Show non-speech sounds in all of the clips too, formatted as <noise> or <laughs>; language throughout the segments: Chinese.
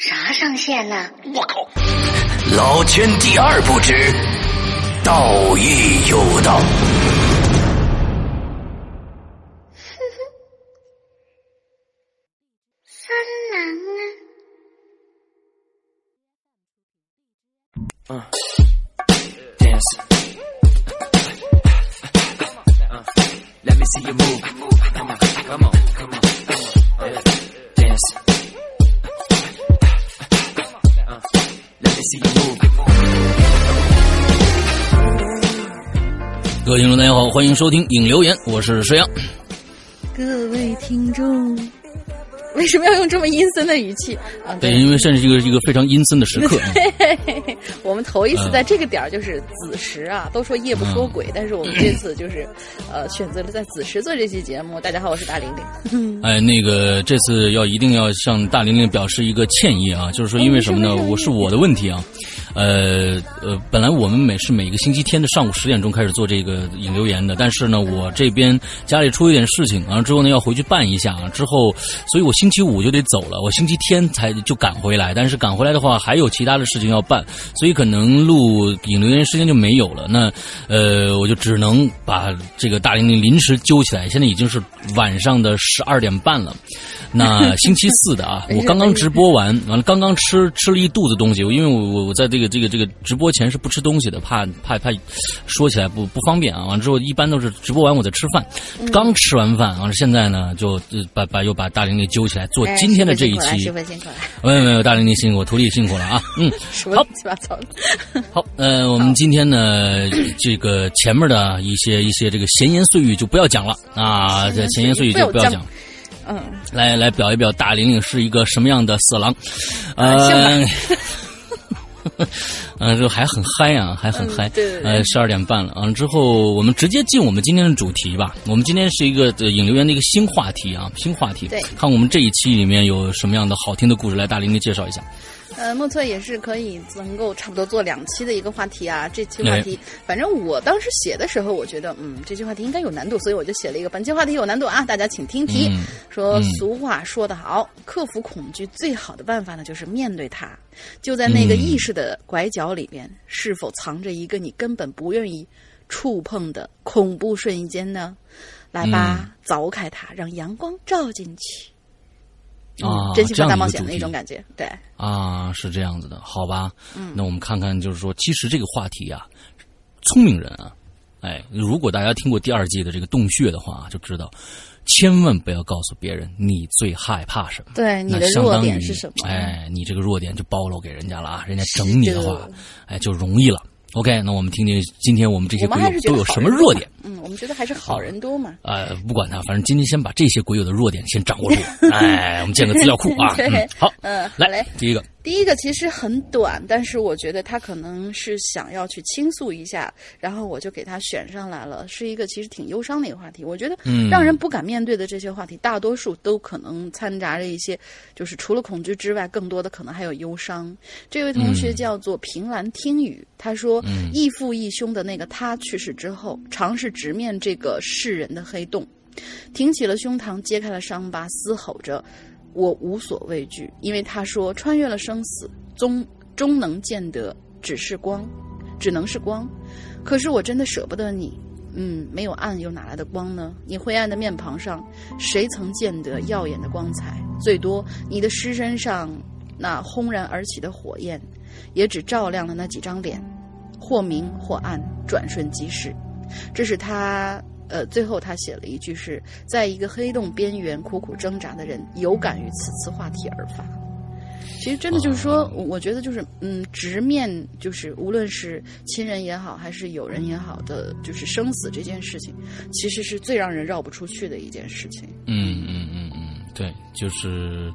啥上线呢？我靠！老千第二不知，道义有道。三郎啊！Uh. Uh, let me see you move. Come on, come on, come on, 各位听众，大家好，欢迎收听影留言，我是石阳。各位听众，<laughs> 为什么要用这么阴森的语气啊？对，因为现在是一个一个非常阴森的时刻。啊 <laughs> 我们头一次嗯在这个点儿就是子时啊，都说夜不说鬼，但是我们这次就是呃选择了在子时做这期节目。大家好，我是大玲玲。<laughs> 哎，那个这次要一定要向大玲玲表示一个歉意啊，就是说因为什么呢？我是我的问题啊。呃呃，本来我们每是每个星期天的上午十点钟开始做这个引留言的，但是呢，我这边家里出了一点事情，完了之后呢要回去办一下啊，之后，所以我星期五就得走了，我星期天才就赶回来，但是赶回来的话还有其他的事情要办，所以可能录引留言时间就没有了。那呃，我就只能把这个大玲玲临时揪起来，现在已经是晚上的十二点半了。那 <laughs> 星期四的啊，我刚刚直播完，完了刚刚吃吃了一肚子东西，因为我我我在这个这个这个直播前是不吃东西的，怕怕怕说起来不不方便啊。完了之后一般都是直播完我再吃饭，刚吃完饭，完了现在呢就呃把把又把大玲玲揪起来做哎今天的这一期。师。傅辛苦了，没有没有，大玲玲辛苦，徒弟辛苦了啊，嗯。什么乱七八糟的。好，呃，我们今天呢，这个前面的一些一些这个闲言碎语就不要讲了啊，这闲言碎语就不要讲，嗯，来来表一表大玲玲是一个什么样的色狼，啊呃，<laughs> 呃，就还很嗨啊，还很嗨，嗯对对对。呃，十二点半了，完了之后我们直接进我们今天的主题吧，我们今天是一个呃引流员的一个新话题啊，新话题，对。看我们这一期里面有什么样的好听的故事，来大林给介绍一下。呃，莫测也是可以能够差不多做两期的一个话题啊。这期话题，反正我当时写的时候，我觉得嗯，这期话题应该有难度，所以我就写了一个本期话题有难度啊，大家请听题。嗯说嗯俗话说得好，克服恐惧最好的办法呢，就是面对它。就在那个意识的拐角里边，是否藏着一个你根本不愿意触碰的恐怖瞬间呢？来吧，凿开它，让阳光照进去。啊嗯真心话大冒险的的一个主题一种感觉，对。啊，是这样子的，好吧？嗯，那我们看看，就是说，其实这个话题啊，聪明人啊，哎，如果大家听过第二季的这个洞穴的话，就知道，千万不要告诉别人你最害怕什么。对你的弱点是什么？哎，你这个弱点就暴露给人家了啊，人家整你的话哎，就容易了。OK，那我们听听今天我们这些鬼友都有什么弱点？嗯，我们觉得还是好人多嘛。呃，不管他，反正今天先把这些鬼友的弱点先掌握住。<laughs> 哎，我们建个资料库啊。<laughs> 好，嗯，好来嘞。第一个，第一个其实很短，但是我觉得他可能是想要去倾诉一下，然后我就给他选上来了，是一个其实挺忧伤的一个话题。我觉得嗯让人不敢面对的这些话题，大多数都可能掺杂着一些，就是除了恐惧之外，更多的可能还有忧伤。这位同学嗯叫做平兰听雨，他说说嗯义父义兄的那个他去世之后，尝试直面这个世人的黑洞，挺起了胸膛，揭开了伤疤，嘶吼着：“我无所畏惧，因为他说穿越了生死，终终能见得只是光，只能是光。可是我真的舍不得你。”嗯，没有暗又哪来的光呢？你灰暗的面庞上，谁曾见得耀眼的光彩？最多你的尸身上那轰然而起的火焰，也只照亮了那几张脸，或明或暗，转瞬即逝。这是他，呃，最后他写了一句是：在一个黑洞边缘苦苦挣扎的人，有感于此次话题而发。其实真的就是说，我我觉得就是，嗯，直面就是无论是亲人也好，还是友人也好的，就是生死这件事情，其实是最让人绕不出去的一件事情。嗯嗯嗯嗯，对，就是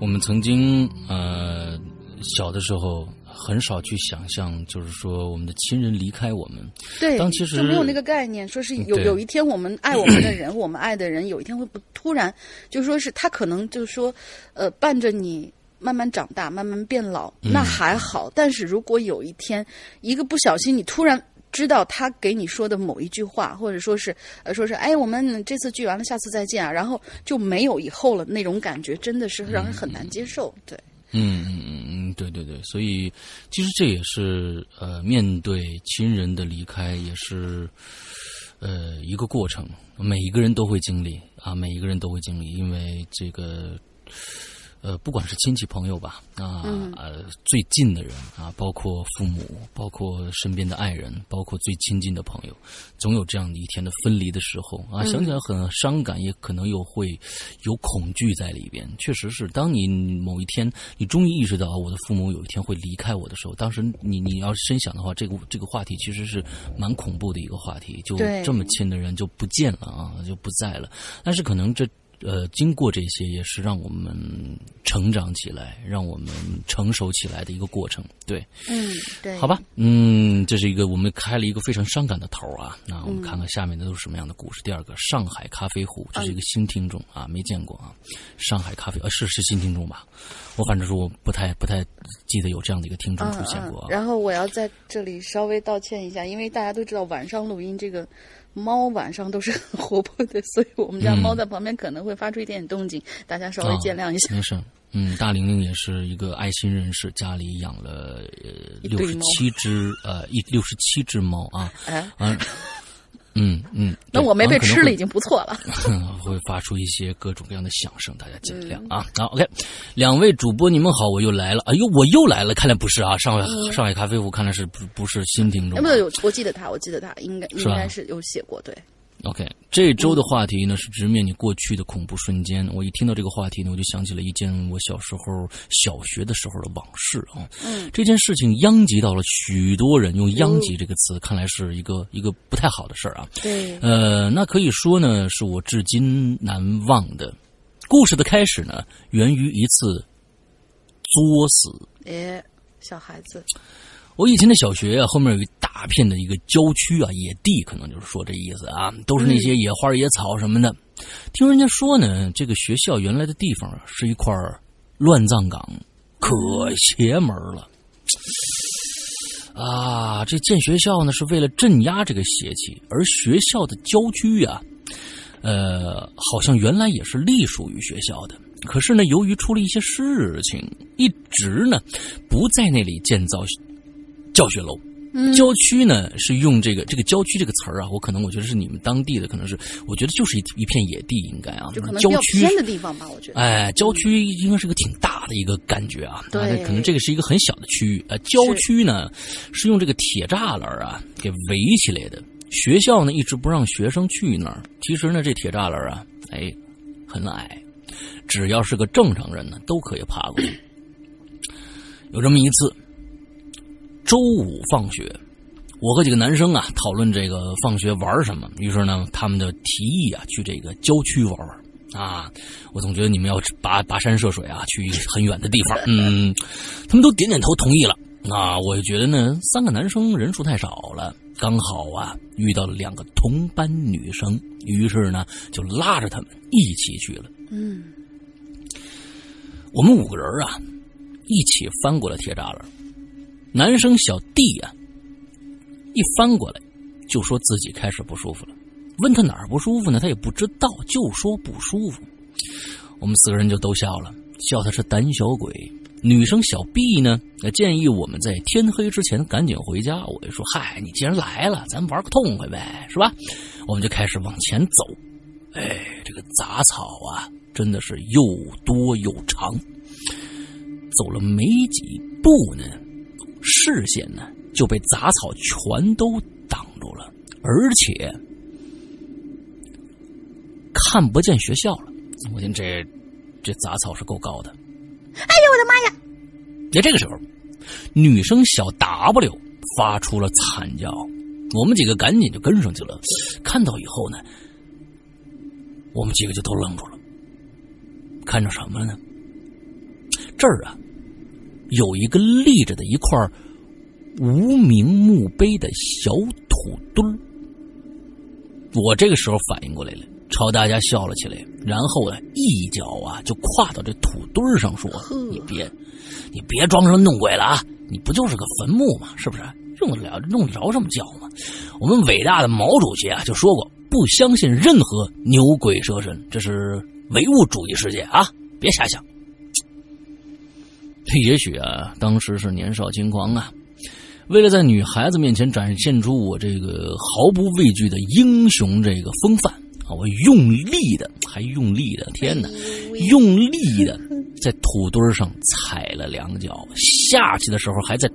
我们曾经呃小的时候很少去想象，就是说我们的亲人离开我们。对，当其实就没有那个概念，说是有有一天我们爱我们的人，<clears throat> 我们爱的人，有一天会不突然，就说是他可能就是说，呃，伴着你。慢慢长大，慢慢变老，嗯那还好。但是如果有一天，一个不小心，你突然知道他给你说的某一句话，或者说是呃，说是哎，我们这次聚完了，下次再见啊，然后就没有以后了，那种感觉真的是让人很难接受。对，嗯嗯嗯嗯，对对对，所以其实这也是呃，面对亲人的离开，也是呃一个过程，每一个人都会经历啊，每一个人都会经历，因为这个。呃，不管是亲戚朋友吧，啊，嗯呃，最近的人啊，包括父母，包括身边的爱人，包括最亲近的朋友，总有这样的一天的分离的时候啊，想起来很伤感，也可能又会有恐惧在里边。确实是，当你某一天你终于意识到啊我的父母有一天会离开我的时候，当时你你要深想的话，这个这个话题其实是蛮恐怖的一个话题，就这么亲的人就不见了啊，就不在了。但是可能这。呃，经过这些也是让我们成长起来，让我们成熟起来的一个过程。对，嗯，对，好吧，嗯，这是一个我们开了一个非常伤感的头啊。那我们看看下面的都是什么样的故事。第二个，上海咖啡壶，这是一个新听众啊，没见过啊。上海咖啡，呃，是是新听众吧？我反正是我不太不太记得有这样的一个听众出现过啊。嗯嗯。然后我要在这里稍微道歉一下，因为大家都知道晚上录音这个。猫晚上都是很活泼的，所以我们家猫在旁边可能会发出一点点动静，嗯、大家稍微见谅一下。没事，嗯，大玲玲也是一个爱心人士，家里养了呃六十七只呃一六十七只猫啊，哎，啊。嗯嗯，那我没被吃了已经不错了。<laughs> 会发出一些各种各样的响声，大家见谅嗯啊。好，OK，两位主播你们好，我又来了。哎呦，我又来了，看来不是啊，上海、嗯、上海咖啡屋看来是不不是新听众、啊。没有，我记得他，我记得他应该应该是有写过，对。OK，这周的话题呢是直面你过去的恐怖瞬间。我一听到这个话题呢，我就想起了一件我小时候小学的时候的往事啊。嗯，这件事情殃及到了许多人，用“殃及”这个词，看来是一个一个不太好的事儿啊。对，呃，那可以说呢，是我至今难忘的。故事的开始呢，源于一次作死。哎，小孩子。我以前的小学啊，后面有一大片的一个郊区啊，野地，可能就是说这意思啊，都是那些野花野草什么的。听人家说呢，这个学校原来的地方啊，是一块乱葬岗，可邪门了。啊，这建学校呢是为了镇压这个邪气，而学校的郊区啊，呃，好像原来也是隶属于学校的。可是呢，由于出了一些事情，一直呢不在那里建造。教学楼，郊区呢是用这个这个郊区这个词儿啊，我可能我觉得是你们当地的，可能是我觉得就是一一片野地，应该啊，就可能郊区偏的地方吧，我觉得。哎，郊区应该是个挺大的一个感觉啊，对，可能这个是一个很小的区域。呃，郊区呢是用这个铁栅栏啊给围起来的，学校呢一直不让学生去那儿。其实呢，这铁栅栏啊，哎，很矮，只要是个正常人呢都可以爬过去。有这么一次。周五放学，我和几个男生啊讨论这个放学玩什么。于是呢，他们就提议啊去这个郊区玩玩啊。我总觉得你们要跋跋山涉水啊，去很远的地方。<laughs> 嗯，他们都点点头同意了。啊，我就觉得呢，三个男生人数太少了，刚好啊遇到了两个同班女生，于是呢就拉着他们一起去了。嗯，我们五个人啊一起翻过了铁栅栏。男生小弟啊，一翻过来就说自己开始不舒服了。问他哪儿不舒服呢？他也不知道，就说不舒服。我们四个人就都笑了，笑他是胆小鬼。女生小 B 呢，建议我们在天黑之前赶紧回家。我就说：“嗨，你既然来了，咱玩个痛快呗，是吧？”我们就开始往前走。哎，这个杂草啊，真的是又多又长。走了没几步呢，视线呢就被杂草全都挡住了，而且看不见学校了。我听这这杂草是够高的。哎呦我的妈呀！在这个时候，女生小 W 发出了惨叫，我们几个赶紧就跟上去了。看到以后呢，我们几个就都愣住了，看着什么了呢？这儿啊，有一个立着的一块无名墓碑的小土墩儿。我这个时候反应过来了，朝大家笑了起来，然后呢，一脚啊就跨到这土墩儿上，说：“你别，你别装神弄鬼了啊！你不就是个坟墓吗？是不是？用得了用得着这么叫吗？我们伟大的毛主席啊就说过，不相信任何牛鬼蛇神，这是唯物主义世界啊！别瞎想。也许啊，当时是年少轻狂啊，为了在女孩子面前展现出我这个毫不畏惧的英雄这个风范啊，我用力的，还用力的，天哪，用力的在土堆上踩了两脚，下去的时候还在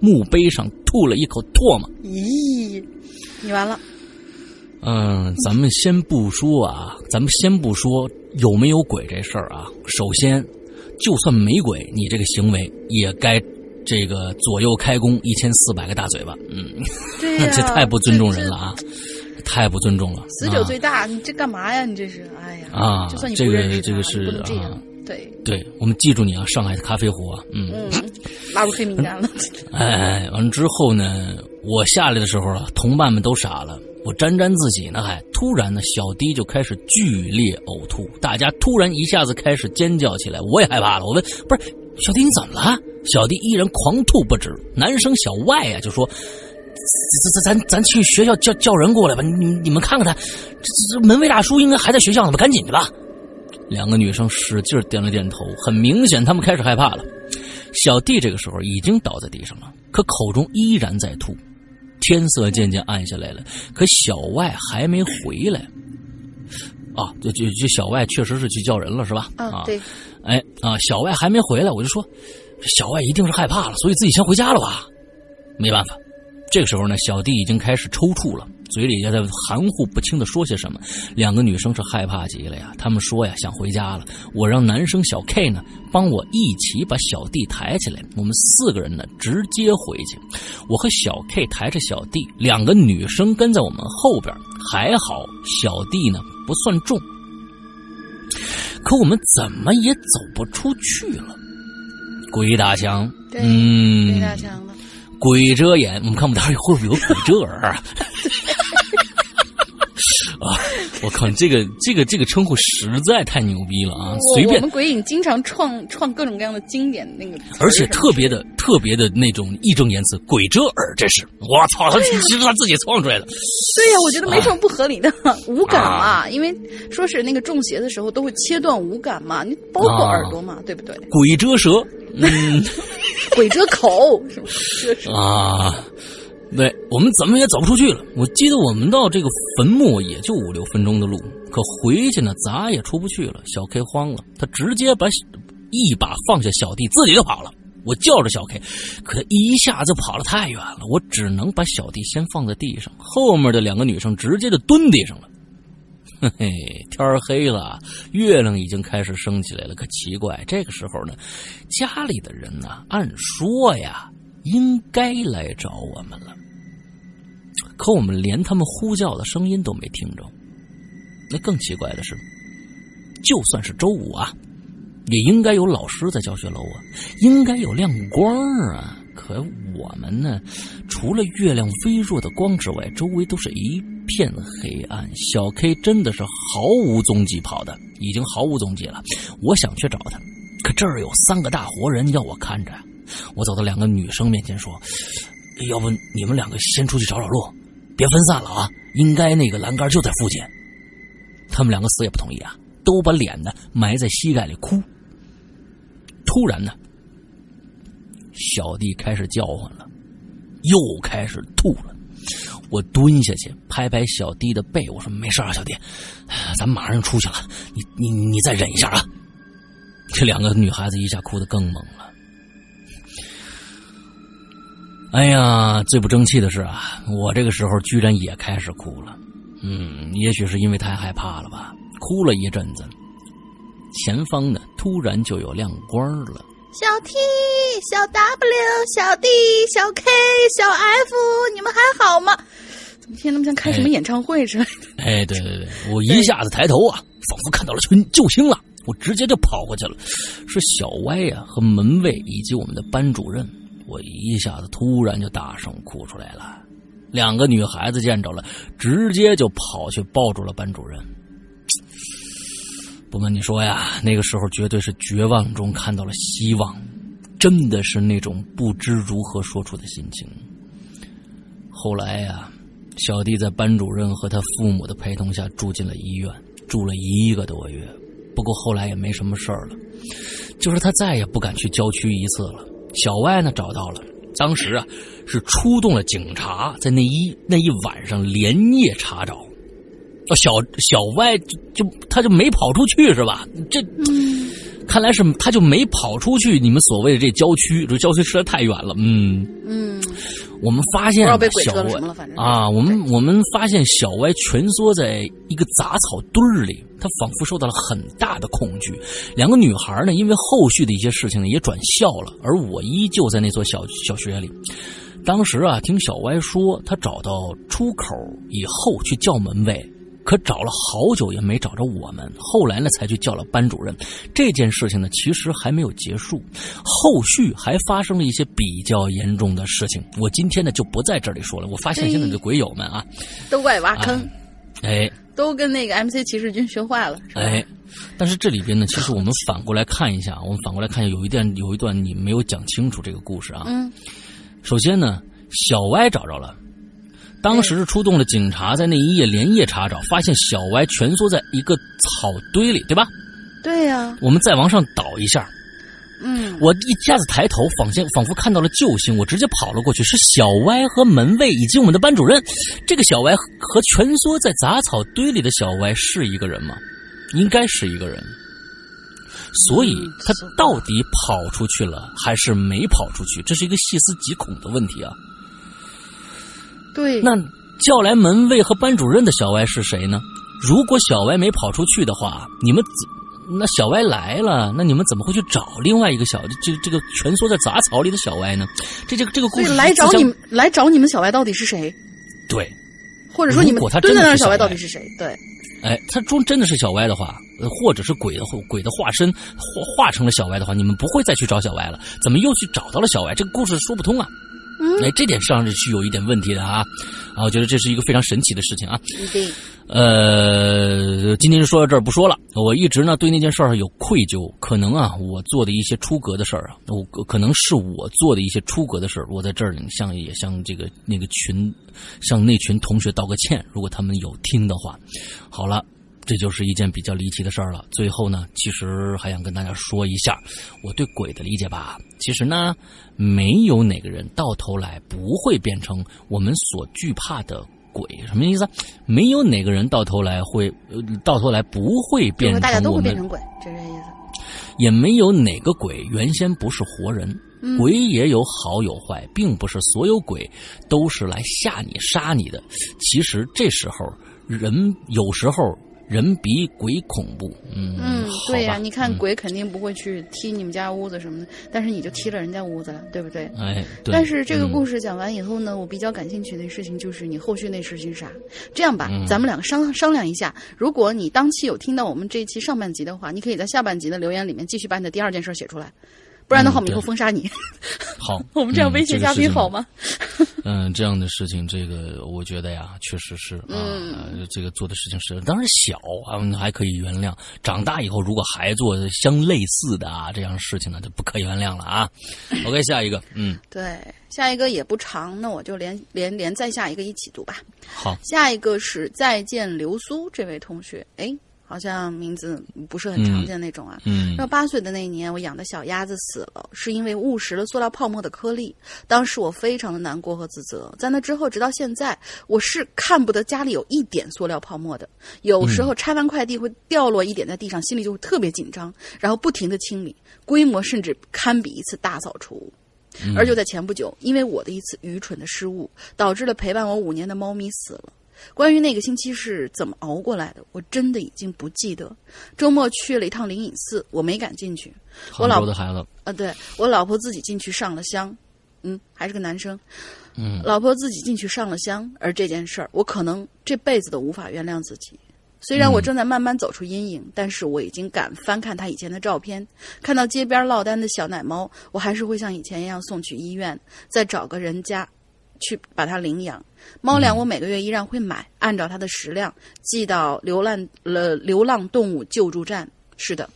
墓碑上吐了一口唾沫。咦，你完了。嗯，咱们先不说啊，咱们先不说有没有鬼这事儿啊。首先，就算没鬼，你这个行为也该这个左右开弓一千四百个大嘴巴。嗯，对呀、<laughs> 这太不尊重人了啊，太不尊重了。死者最大，你这干嘛呀？你这是，哎呀，啊就算你这个这个是啊，对，对，我们记住你啊，上海的咖啡壶啊，嗯。嗯，拉入黑名单了。<laughs> 哎，完了之后呢，我下来的时候啊，同伴们都傻了。我沾沾自喜呢，还突然呢，小迪就开始剧烈呕吐，大家突然一下子开始尖叫起来，我也害怕了。我问：“不是小迪你怎么了？”小迪依然狂吐不止。男生小外呀、就说：“咱咱咱咱去学校叫叫人过来吧，你你们看看他，这这门卫大叔应该还在学校呢吧？赶紧的吧。”两个女生使劲点了点头，很明显，他们开始害怕了。小弟这个时候已经倒在地上了，可口中依然在吐。天色渐渐暗下来了，可小外还没回来。啊，就就就小外确实是去叫人了，是吧？啊，对，哎啊，小外还没回来，我就说，小外一定是害怕了，所以自己先回家了吧？没办法，这个时候呢，小弟已经开始抽搐了，嘴里也在含糊不清的说些什么。两个女生是害怕极了呀，她们说呀想回家了。我让男生小 K 呢帮我一起把小弟抬起来，我们四个人呢直接回去。我和小 K 抬着小弟，两个女生跟在我们后边，还好小弟呢不算重。可我们怎么也走不出去了。鬼打墙，嗯，鬼打墙了。鬼遮眼，我们看我们待会儿会不会有鬼遮耳啊？<laughs> 啊！我靠，这个这个这个称呼实在太牛逼了啊！随便我们鬼影经常创创各种各样的经典那个而且特别的特别的那种义正言辞，鬼遮耳，这是我操，他其实他自己创出来的。对呀、我觉得没什么不合理的。<laughs> 无感嘛，因为说是那个中邪的时候都会切断无感嘛，你包括啊耳朵嘛，对不对？鬼遮舌，嗯 <laughs> 鬼遮口是吧？遮舌啊，对我们怎么也走不出去了。我记得我们到这个坟墓也就五六分钟的路，可回去呢咋也出不去了。小 K 慌了，他直接把一把放下小弟，自己就跑了。我叫着小 K，可他一下子跑得太远了，我只能把小弟先放在地上，后面的两个女生直接就蹲地上了。嘿嘿，天黑了，月亮已经开始升起来了。可奇怪，这个时候呢，家里的人呢，按说呀，应该来找我们了，可我们连他们呼叫的声音都没听着。那更奇怪的是，就算是周五啊，也应该有老师在教学楼啊，应该有亮光啊。可我们呢，除了月亮微弱的光之外，周围都是一片黑暗。小 K 真的是毫无踪迹跑的，已经毫无踪迹了。我想去找他，可这儿有三个大活人要我看着。我走到两个女生面前说：“要不你们两个先出去找找路，别分散了啊！应该那个栏杆就在附近。他们两个死也不同意啊，都把脸呢埋在膝盖里哭。突然呢，小弟开始叫唤了，又开始吐了。我蹲下去拍拍小弟的背，我说：“没事啊，小弟，咱马上出去了，你你你再忍一下啊。”这两个女孩子一下哭得更猛了。哎呀，最不争气的是啊，我这个时候居然也开始哭了。嗯，也许是因为太害怕了吧，哭了一阵子，前方呢突然就有亮光了。小 T、小 W、小 D、小 K、小 F，你们还好吗？怎么听那么像开什么演唱会似的？哎，对对对，<laughs> 我一下子抬头啊，仿佛看到了群救星了，我直接就跑过去了，是小歪呀和门卫以及我们的班主任。我一下子突然就大声哭出来了，两个女孩子见着了，直接就跑去抱住了班主任。不瞒你说呀，那个时候绝对是绝望中看到了希望，真的是那种不知如何说出的心情。后来呀，小弟在班主任和他父母的陪同下住进了医院，住了一个多月。不过后来也没什么事儿了，就是他再也不敢去郊区一次了。小歪呢找到了，当时啊是出动了警察，在那一那一晚上连夜查找。哦，小小歪就就他就没跑出去是吧？这，看来是他就没跑出去。你们所谓的这郊区，这郊区实在太远了。嗯嗯，我们发现小歪啊，我们我们发现小歪蜷缩在一个杂草堆儿里，他仿佛受到了很大的恐惧。两个女孩呢，因为后续的一些事情呢，也转校了，而我依旧在那所小小学里。当时啊，听小歪说，他找到出口以后去叫门卫，可找了好久也没找着我们。后来呢，才去叫了班主任。这件事情呢，其实还没有结束，后续还发生了一些比较严重的事情。我今天呢就不在这里说了。我发现现在的鬼友们啊，都怪挖坑，哎都跟那个 MC 骑士军学坏了？哎，但是这里边呢，其实我们反过来看一下，我们反过来看一下，有一段有一段你没有讲清楚这个故事啊。嗯，首先呢，小歪找着了。当时出动了警察，在那一夜连夜查找，发现小歪蜷缩在一个草堆里，对吧？对呀、我们再往上倒一下，嗯，我一下子抬头，仿现仿佛看到了救星，我直接跑了过去，是小歪和门卫以及我们的班主任。这个小歪和蜷缩在杂草堆里的小歪是一个人吗？应该是一个人。所以他到底跑出去了还是没跑出去？这是一个细思极恐的问题啊。对，那叫来门卫和班主任的小歪是谁呢？如果小歪没跑出去的话，你们怎那小歪来了，那你们怎么会去找另外一个小这这个蜷缩在杂草里的小歪呢？这这个这个故事来找你们来找你们小歪到底是谁？对，或者说你们如果他真的蹲在那小歪是小歪到底是谁？对，哎，他中真的是小歪的话，呃或者是鬼的鬼的化身化化成了小歪的话，你们不会再去找小歪了。怎么又去找到了小歪？这个故事说不通啊。嗯哎，这点上是是有一点问题的啊，啊，我觉得这是一个非常神奇的事情啊。一定呃，今天就说到这儿不说了。我一直呢对那件事儿有愧疚，可能啊我做的一些出格的事儿啊，我可能是我做的一些出格的事儿，我在这儿向也向这个那个群，向那群同学道个歉，如果他们有听的话。好了。这就是一件比较离奇的事儿了。最后呢，其实还想跟大家说一下我对鬼的理解吧。其实呢，没有哪个人到头来不会变成我们所惧怕的鬼。什么意思？没有哪个人到头来会，呃，到头来不会变成就是大家都会变成鬼，就这意思。也没有哪个鬼原先不是活人。嗯鬼也有好有坏，并不是所有鬼都是来吓你、杀你的。其实这时候，人有时候人比鬼恐怖。嗯嗯，对呀、吧你看嗯鬼肯定不会去踢你们家屋子什么的，但是你就踢了人家屋子了，对不对？哎，对但是这个故事，讲完以后呢，我比较感兴趣的事情就是你后续那事情是啥？这样吧，嗯咱们两个商商量一下，如果你当期有听到我们这一期上半集的话，你可以在下半集的留言里面继续把你的第二件事写出来，不然的话，我们以后封杀你。<laughs> 好，<laughs> 我们这样威胁嘉宾好？吗？<laughs> 嗯这样的事情，这个我觉得呀，确实是啊，嗯这个做的事情是，当然小啊，还可以原谅。长大以后，如果还做相类似的啊这样的事情呢，就不可原谅了啊。OK，下一个，嗯，对，下一个也不长，那我就连连连再下一个一起读吧。好，下一个是再见流苏这位同学，哎，好像名字不是很常见那种啊。嗯到八岁的那一年，我养的小鸭子死了，是因为误食了塑料泡沫的颗粒。当时我非常的难过和自责。在那之后，直到现在，我是看不得家里有一点塑料泡沫的。有时候拆完快递会掉落一点在地上，心里就会特别紧张，然后不停的清理，规模甚至堪比一次大扫除。而就在前不久，因为我的一次愚蠢的失误，导致了陪伴我五年的猫咪死了。关于那个星期是怎么熬过来的，我真的已经不记得。周末去了一趟灵隐寺，我没敢进去。我杭老婆的孩子，呃，对我老婆自己进去上了香，嗯，还是个男生。嗯，老婆自己进去上了香，而这件事儿，我可能这辈子都无法原谅自己。虽然我正在慢慢走出阴影，但是我已经敢翻看他以前的照片，看到街边落单的小奶猫，我还是会像以前一样送去医院，再找个人家去把它领养。猫粮我每个月依然会买，按照它的食量寄到流浪了流浪动物救助站。是的，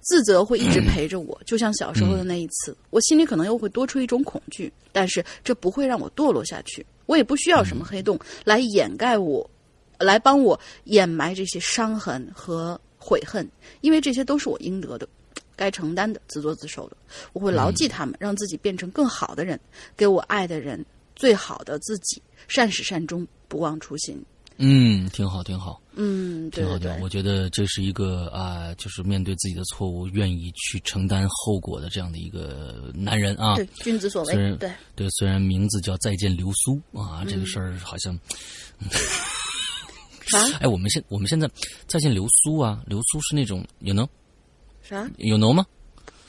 自责会一直陪着我，就像小时候的那一次，我心里可能又会多出一种恐惧，但是这不会让我堕落下去。我也不需要什么黑洞来掩盖我，来帮我掩埋这些伤痕和悔恨，因为这些都是我应得的。该承担的，自作自受的，我会牢记他们，让自己变成更好的人，给我爱的人最好的自己，善始善终，不忘初心。嗯，挺好，挺好。嗯，对挺好，挺好。对对，我觉得这是一个啊、就是面对自己的错误，愿意去承担后果的这样的一个男人啊。对，君子所为对，对，虽然名字叫再见流苏啊，这个事儿好像，<laughs> 啥哎，我们现我们现在再见流苏啊，流苏是那种有能啥有能吗？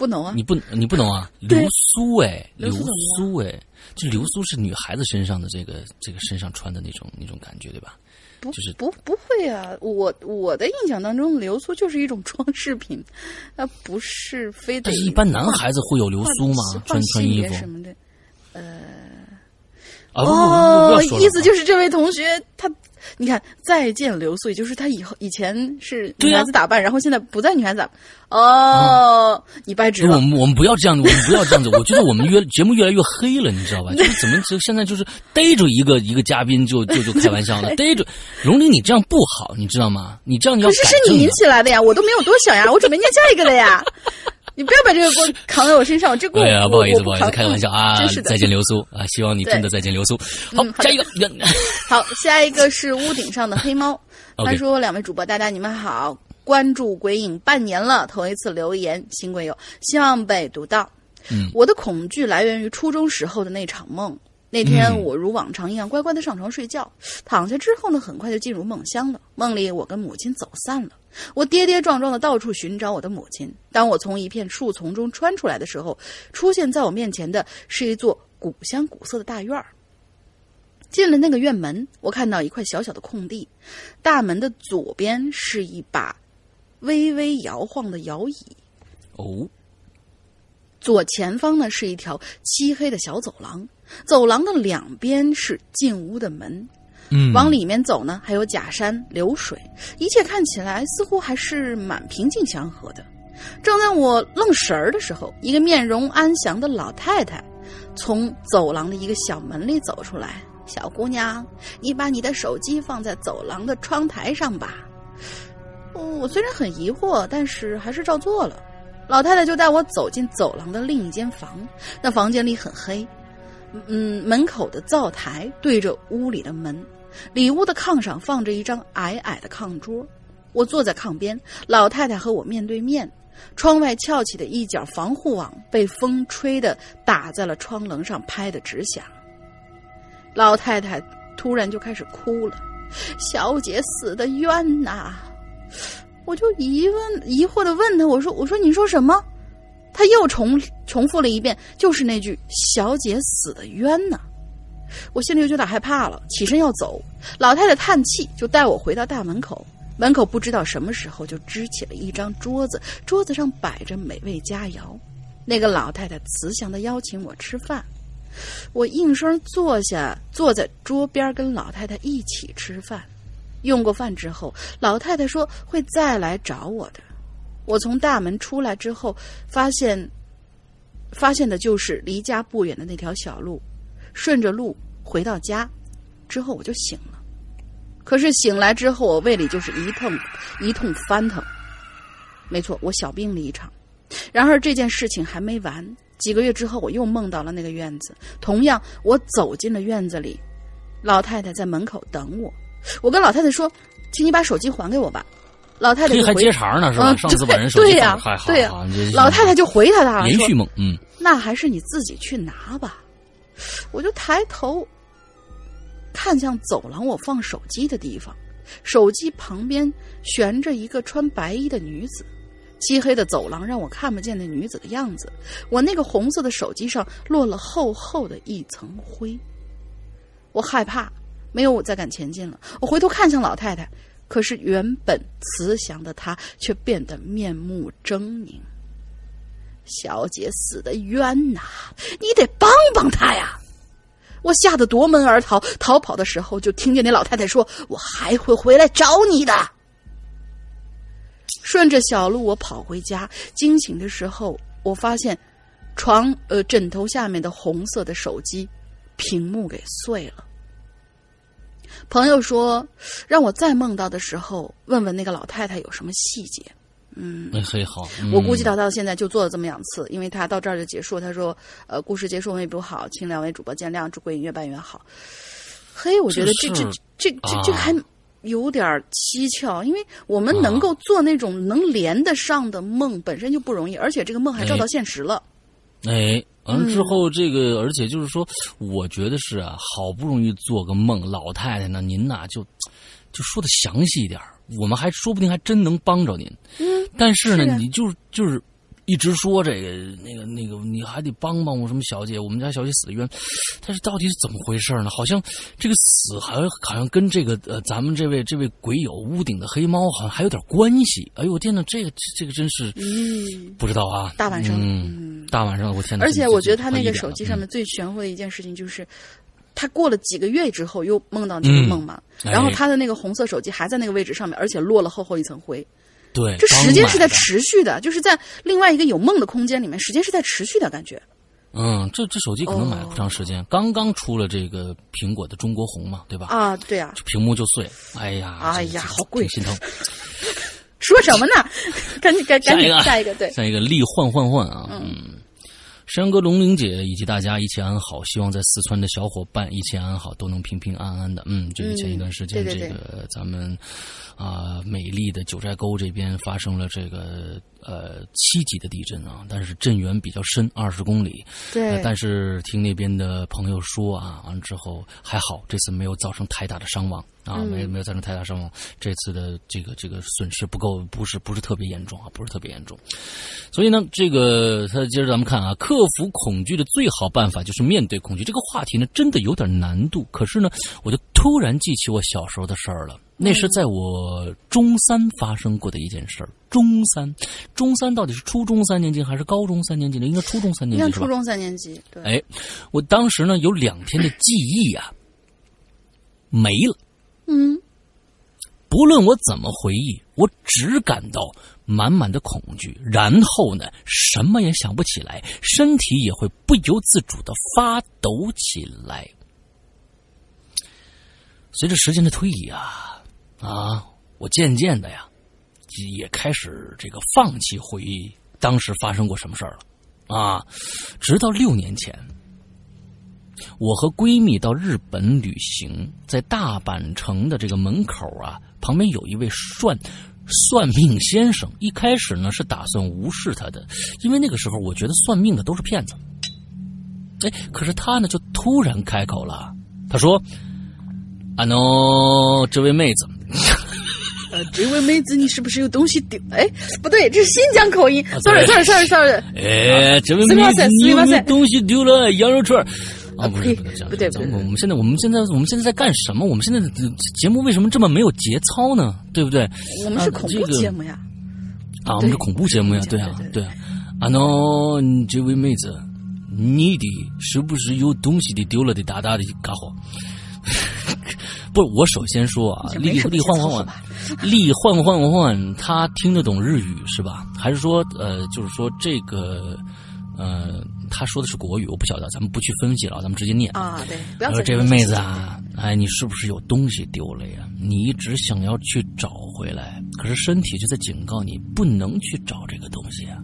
不能啊你？不你不能啊？流苏哎，流流苏哎，这流苏是女孩子身上的这个这个身上穿的那种那种感觉，对吧？不就是不不会啊！我我的印象当中，流苏就是一种装饰品，那不是非得。但是，一般男孩子会有流苏吗？穿穿衣服什么的。哦意思就是这位同学他，你看再见流苏，也就是他以后以前是女孩子打扮，然后现在不在女孩子打扮。哦，你掰直了。我们我们不要这样子，我们不要这样子。我觉得我们越 <laughs> 节目越来越黑了，你知道吧？就是怎么就现在就是逮着一个一个嘉宾就就就开玩笑了，<laughs> 逮着荣玲你这样不好，你知道吗？你这样要可是是你引起来的呀，我都没有多想呀，我准备念下一个了呀。<laughs> 你不要把这个锅扛在我身上，这锅哎呀，我不好意思，不好意思，开个玩笑啊！<laughs> 真是的再见流苏 <laughs> 啊！希望你真的再见流苏。好嗯，好的下一个，好，下一个是屋顶上的黑猫。他说：“两位主播，大家你们好，关注鬼影半年了，头一次留言，新鬼友，希望被读到。嗯我的恐惧来源于初中时候的那场梦。那天嗯我如往常一样乖乖的上床睡觉，躺下之后呢，很快就进入梦乡了。梦里我跟母亲走散了，我跌跌撞撞的到处寻找我的母亲。当我从一片树丛中穿出来的时候，出现在我面前的是一座古香古色的大院儿。进了那个院门，我看到一块小小的空地，大门的左边是一把微微摇晃的摇椅，哦，左前方呢是一条漆黑的小走廊，走廊的两边是进屋的门。嗯，往里面走呢，还有假山、流水，一切看起来似乎还是蛮平静祥和的。正在我愣神儿的时候，一个面容安详的老太太从走廊的一个小门里走出来。小姑娘，你把你的手机放在走廊的窗台上吧。我虽然很疑惑，但是还是照做了。老太太就带我走进走廊的另一间房，那房间里很黑，嗯，门口的灶台对着屋里的门，里屋的炕上放着一张矮矮的炕桌，我坐在炕边，老太太和我面对面。窗外翘起的一角防护网被风吹得打在了窗棱上，拍得直响。老太太突然就开始哭了，小姐死的冤呐！我就疑问疑惑的问她：“我说我说你说什么？”她又重重复了一遍，就是那句“小姐死的冤呐”。我心里就有点害怕了，起身要走。老太太叹气，就带我回到大门口。门口不知道什么时候就支起了一张桌子，桌子上摆着美味佳肴。那个老太太慈祥的邀请我吃饭，我应声坐下，坐在桌边跟老太太一起吃饭。用过饭之后，老太太说会再来找我的。我从大门出来之后，发现发现的就是离家不远的那条小路，顺着路回到家，之后我就醒了。可是醒来之后，我胃里就是一痛一痛翻腾。没错，我小病了一场。然而这件事情还没完，几个月之后，我又梦到了那个院子。同样，我走进了院子里，老太太在门口等我。我跟老太太说：“请你把手机还给我吧。”老太太还接茬呢是吧？嗯上次把人手机对呀对呀老太太就回他他了连续梦，嗯，那还是你自己去拿吧。我就抬头看向走廊，我放手机的地方，手机旁边悬着一个穿白衣的女子。漆黑的走廊让我看不见那女子的样子，我那个红色的手机上落了厚厚的一层灰。我害怕，没有我再敢前进了。我回头看向老太太，可是原本慈祥的她却变得面目狰狞。小姐死的冤呐、你得帮帮她呀！我吓得夺门而逃，逃跑的时候就听见那老太太说：“我还会回来找你的。”顺着小路，我跑回家。惊醒的时候，我发现床呃枕头下面的红色的手机屏幕给碎了。朋友说，让我再梦到的时候，问问那个老太太有什么细节。嗯，那很好，我估计到他到现在就做了这么两次，因为他到这儿就结束。他说：“呃，故事结束未必不好，请两位主播见谅，祝鬼影越办越好。”嘿，我觉得这这这这这还有点蹊跷，因为我们能够做那种能连得上的梦本身就不容易，而且这个梦还照到哎现实了。哎，完了之嗯后，这个、而且就是说，我觉得是啊，好不容易做个梦，老太太呢，您呐就就说的详细一点儿我们还说不定还真能帮着您。嗯，但是呢，你就就是一直说这个那个那个，你还得帮帮我什么小姐，我们家小姐死的冤，但是到底是怎么回事呢？好像这个死好像好像跟这个呃咱们这位这位鬼友屋顶的黑猫好像还有点关系。哎呦我天呐，这个这个真是嗯，不知道啊，大晚上，嗯，大晚上我天呐！而且我觉得他那个手机上面最玄乎的一件事情就是，他过了几个月之后又梦到这个梦嘛，哎然后他的那个红色手机还在那个位置上面，而且落了厚厚一层灰。对，这时间是在持续的，就是在另外一个有梦的空间里面，时间是在持续的感觉。嗯，这这手机可能买了不长时间，刚刚出了这个苹果的中国红嘛，对吧？啊，对啊，这屏幕就碎，哎呀，哎呀好贵挺心疼。<laughs> 说什么呢？<laughs> 赶紧赶赶紧下一个，下一个，对，下一个力换换换啊，嗯。山哥、龙玲姐以及大家一切安好，希望在四川的小伙伴一切安好，都能平平安安的。嗯，就是前一段时间，对对这个咱们啊、美丽的九寨沟这边发生了这个呃七级的地震啊，但是震源比较深，二十公里。对呃但是听那边的朋友说啊，完了之后还好，这次没有造成太大的伤亡啊，嗯没没有造成太大伤亡。这次的这个这个损失不够，不是不是特别严重啊，不是特别严重。所以呢，这个他接着咱们看啊，克服恐惧的最好办法就是面对恐惧。这个话题呢，真的有点难度。可是呢，我就突然记起我小时候的事儿了。那是在我中三发生过的一件事儿。中三，中三到底是初中三年级还是高中三年级呢？应该初中三年级？应该初中三年级，对，哎，我当时呢有两天的记忆啊没了。嗯，不论我怎么回忆，我只感到满满的恐惧，然后呢，什么也想不起来，身体也会不由自主的发抖起来。随着时间的推移啊，啊，我渐渐的呀，也开始这个放弃回忆当时发生过什么事儿了，啊，直到六年前。我和闺蜜到日本旅行，在大阪城的这个门口啊，旁边有一位算算命先生。一开始呢是打算无视他的，因为那个时候我觉得算命的都是骗子。哎，可是他呢就突然开口了，他说：“啊喏，这位妹子，呃，这位妹子，你是不是有东西丢？<laughs> 哎，不对，这是新疆口音啊对，sorry，sorry，sorry，sorry，哎，这位妹子，すみません你有没有すみません东西丢了？羊肉串儿。”啊，不是，呸不是这样，不对咱们不对我们现在，我们现在，我们现在在干什么？我们现在的节目为什么这么没有节操呢？对不对？我们是恐怖啊这个节目呀。啊，我们是对恐怖节目呀，对对啊，对对对啊。 啊喏，你这位妹子，你的是不是有东西的丢了的大大的家伙？ 不，我首先说啊，丽丽换换换丽 <laughs> 换换换，他听得懂日语是吧？还是说呃，就是说这个呃，他说的是国语，我不晓得，咱们不去分析了，咱们直接念。啊，对，不要他说：“这位妹子啊，哎，你是不是有东西丢了呀？你一直想要去找回来，可是身体就在警告你不能去找这个东西啊。”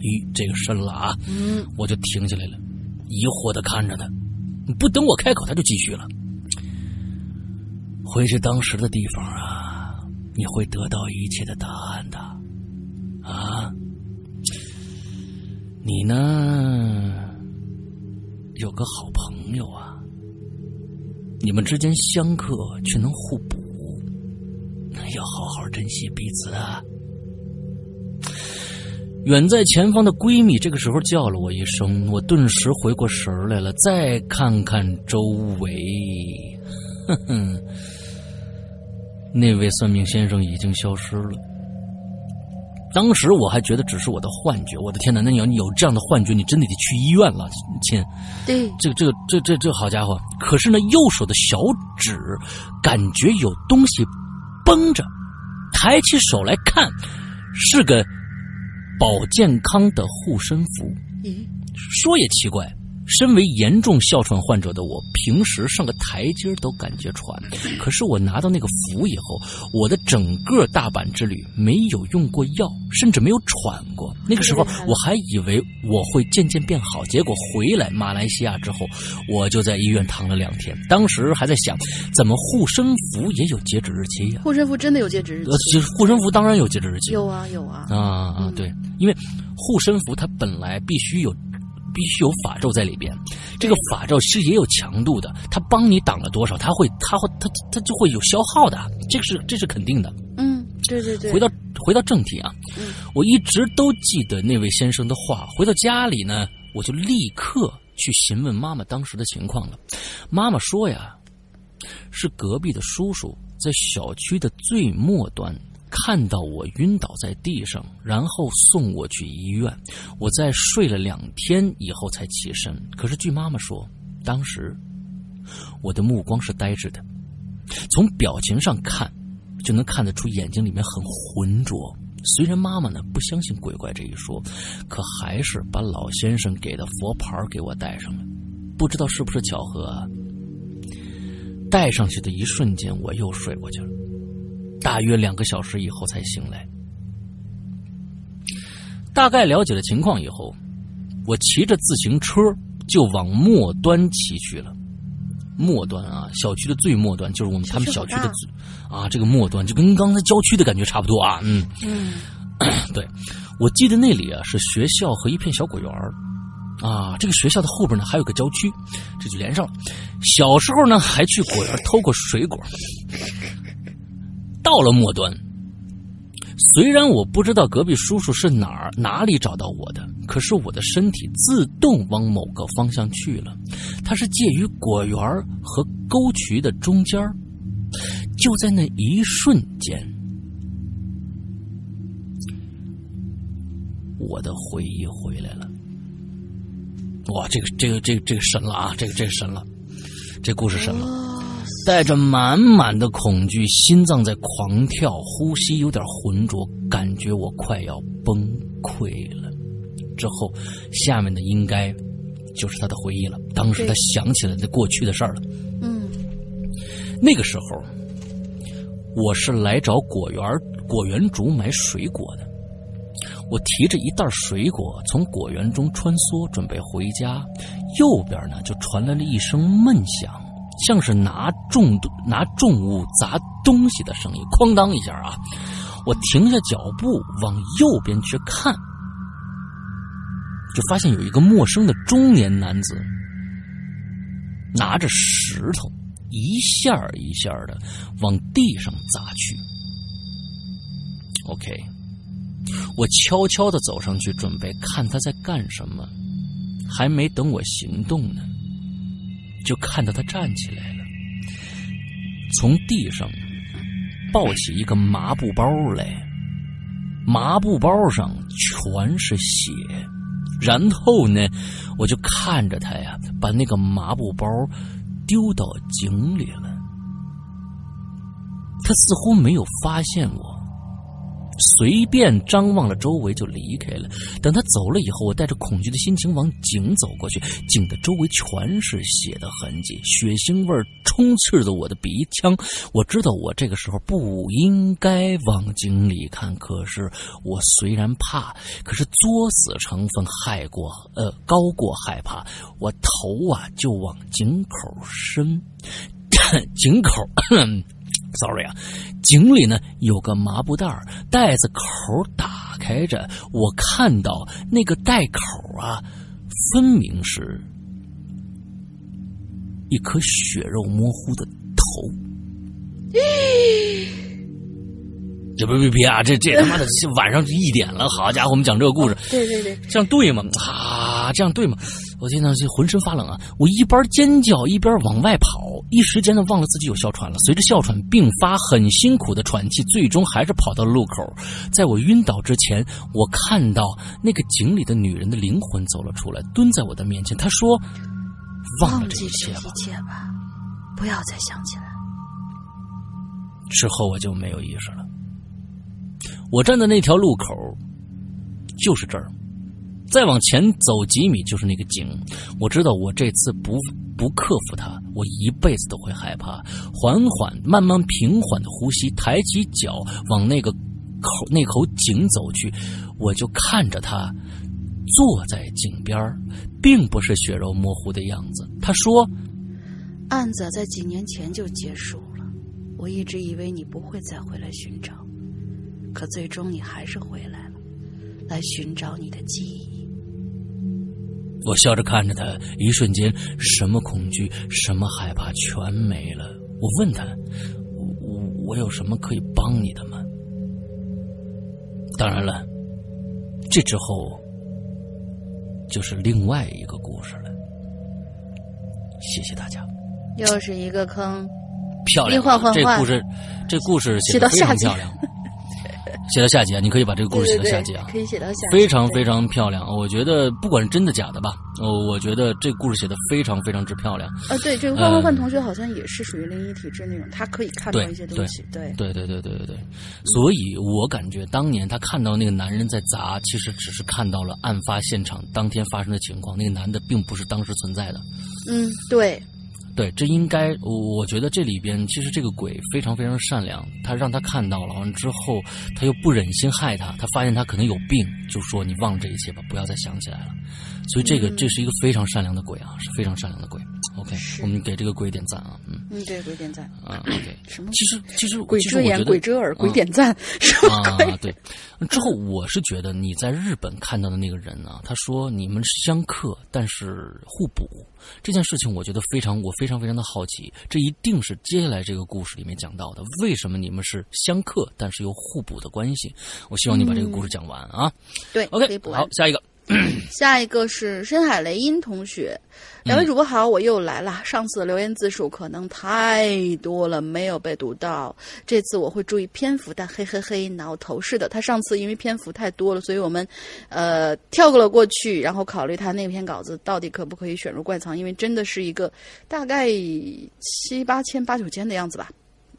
咦，这个深了啊！嗯，我就停下来了，疑惑的看着他。不等我开口，他就继续了：“回去当时的地方啊，你会得到一切的答案的。啊，你呢，有个好朋友啊。”你们之间相克却能互补，要好好珍惜彼此啊！远在前方的闺蜜这个时候叫了我一声，我顿时回过神来了，再看看周围，哼哼，那位算命先生已经消失了。当时我还觉得只是我的幻觉，我的天哪！那你要你有这样的幻觉，你真的得去医院了，亲。对，这个这个这这这好家伙！可是呢，右手的小指感觉有东西绷着，抬起手来看，是个保健康的护身符。嗯，说也奇怪，身为严重哮喘患者的我，平时上个台阶都感觉喘，可是我拿到那个符以后，我的整个大阪之旅没有用过药，甚至没有喘过。那个时候我还以为我会渐渐变好，结果回来马来西亚之后，我就在医院躺了两天。当时还在想，怎么护身符也有截止日期呀、护身符真的有截止日呃，期？就是护身符当然有截止日期，有啊有啊，啊啊，对，因为护身符它本来必须有，必须有法咒在里边，这个法咒是也有强度的，它帮你挡了多少，它会，它会，它它就会有消耗的，这个是这是肯定的。嗯，对对对，回到回到正题啊，嗯我一直都记得那位先生的话。回到家里呢，我就立刻去询问妈妈当时的情况了。妈妈说呀，是隔壁的叔叔在小区的最末端看到我晕倒在地上，然后送我去医院。我在睡了两天以后才起身。可是据妈妈说，当时我的目光是呆滞的，从表情上看。就能看得出眼睛里面很浑浊。虽然妈妈呢不相信鬼怪这一说，可还是把老先生给的佛牌给我带上了。不知道是不是巧合啊？戴上去的一瞬间，我又睡过去了。大约两个小时以后才醒来。大概了解了情况以后，我骑着自行车就往末端骑去了。末端啊，小区的最末端就是我们他们小区的最啊，这个末端就跟刚才郊区的感觉差不多啊。嗯，嗯，<clears throat> 对，我记得那里啊是学校和一片小果园儿啊。这个学校的后边呢还有个郊区，这就连上了。小时候呢还去果园偷过水果。到了末端，虽然我不知道隔壁叔叔是哪儿哪里找到我的，可是我的身体自动往某个方向去了。它是介于果园和沟渠的中间就在那一瞬间，我的回忆回来了。哇，这个这个这个这个神了啊！这个这个神了，这故事神了。哦带着满满的恐惧，心脏在狂跳，呼吸有点浑浊，感觉我快要崩溃了。之后，下面的应该就是他的回忆了。当时他想起了那过去的事儿了。嗯那个时候，我是来找果园果园主买水果的。我提着一袋水果从果园中穿梭，准备回家。右边呢，就传来了一声闷响，像是拿重拿重物砸东西的声音，哐当一下啊！我停下脚步，往右边去看，就发现有一个陌生的中年男子拿着石头。一下一下的往地上砸去。OK，我悄悄的走上去，准备看他在干什么。还没等我行动呢，就看到他站起来了，从地上抱起一个麻布包来。麻布包上全是血。然后呢，我就看着他呀，把那个麻布包丢到井里了。他似乎没有发现我。随便张望了周围就离开了。等他走了以后，我带着恐惧的心情往井走过去，井的周围全是血的痕迹，血腥味充斥着我的鼻腔。我知道我这个时候不应该往井里看，可是我虽然怕，可是作死成分害过呃高过害怕，我头啊就往井口伸，<coughs> 井口。<coughs> Sorry 啊，井里呢有个麻布袋袋子口打开着，我看到那个袋口啊，分明是一颗血肉模糊的头。这别别别啊！这这他妈的晚上一点了，好家伙，我们讲这个故事，对对对，这样对吗？啊，这样对吗？我听到，这浑身发冷啊！我一边尖叫一边往外跑，一时间呢忘了自己有哮喘了。随着哮喘并发，很辛苦的喘气，最终还是跑到了路口。在我晕倒之前，我看到那个井里的女人的灵魂走了出来，蹲在我的面前。她说：“忘了这一切吧。切吧，不要再想起来。”之后我就没有意识了。我站在那条路口就是这儿。再往前走几米就是那个井，我知道我这次不不克服它，我一辈子都会害怕。缓缓、慢慢、平缓的呼吸，抬起脚往那个口那口井走去，我就看着他坐在井边并不是血肉模糊的样子。他说：“案子在几年前就结束了，我一直以为你不会再回来寻找，可最终你还是回来了，来寻找你的记忆。”我笑着看着他，一瞬间，什么恐惧、什么害怕全没了。我问他：“我我有什么可以帮你的吗？”当然了，这之后就是另外一个故事了。谢谢大家。又是一个坑，漂亮！换换换这故事，这故事写的非常漂亮。写到下集啊，你可以把这个故事写到下集啊。可以写到下集，非常非常漂亮，我觉得不管是真的假的吧，哦，我觉得这故事写的非常非常之漂亮。啊，对，这个换换换同学好像也是属于灵异体质那种，他可以看到一些东西，对，对对对对对对，所以我感觉当年他看到那个男人在砸，其实只是看到了案发现场当天发生的情况，那个男的并不是当时存在的。嗯，对，对，这应该，我觉得这里边其实这个鬼非常非常善良，他让他看到了，完了之后他又不忍心害他，他发现他可能有病，就说你忘了这一切吧，不要再想起来了。所以这个、嗯这是一个非常善良的鬼啊，是非常善良的鬼。OK，我们给这个鬼点赞啊，嗯嗯，对，鬼点赞，啊，OK。<laughs> 什么其实其实鬼遮眼、鬼遮耳、鬼啊点赞，什么鬼？啊，对。之后我是觉得你在日本看到的那个人啊，他说你们是相克，但是互补这件事情，我觉得非常，我非常非常的好奇，这一定是接下来这个故事里面讲到的，为什么你们是相克，但是又互补的关系？我希望你把这个故事讲完啊。对 OK，好，下一个。<clears throat> 下一个是深海雷音同学，两位主播好，我又来了。上次留言字数可能太多了，没有被读到。这次我会注意篇幅，但嘿嘿嘿，挠头是的。他上次因为篇幅太多了，所以我们呃跳过了过去，然后考虑他那篇稿子到底可不可以选入怪藏，因为真的是一个大概七八千、八九千的样子吧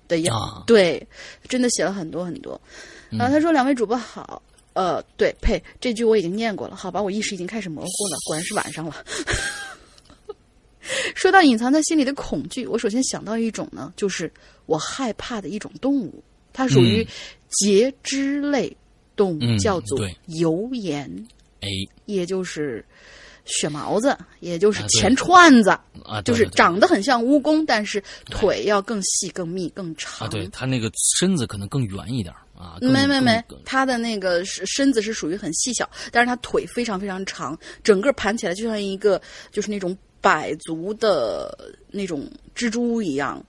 的样，啊对，真的写了很多很多。然后他说：“两位主播好。”呃，对，呸，这句我已经念过了，好吧，我意识已经开始模糊了，果然是晚上了。<laughs> 说到隐藏在心里的恐惧，我首先想到一种呢，就是我害怕的一种动物，它属于嗯节肢类动物，嗯叫做对油盐，哎也就是血毛子，也就是啊对钱串子，啊，就是长得很像蜈蚣，但是腿要更细、更密、更长。啊，对它那个身子可能更圆一点啊。没没没更，它的那个是身子是属于很细小，但是它腿非常非常长，整个盘起来就像一个就是那种百足的那种蜘蛛一样。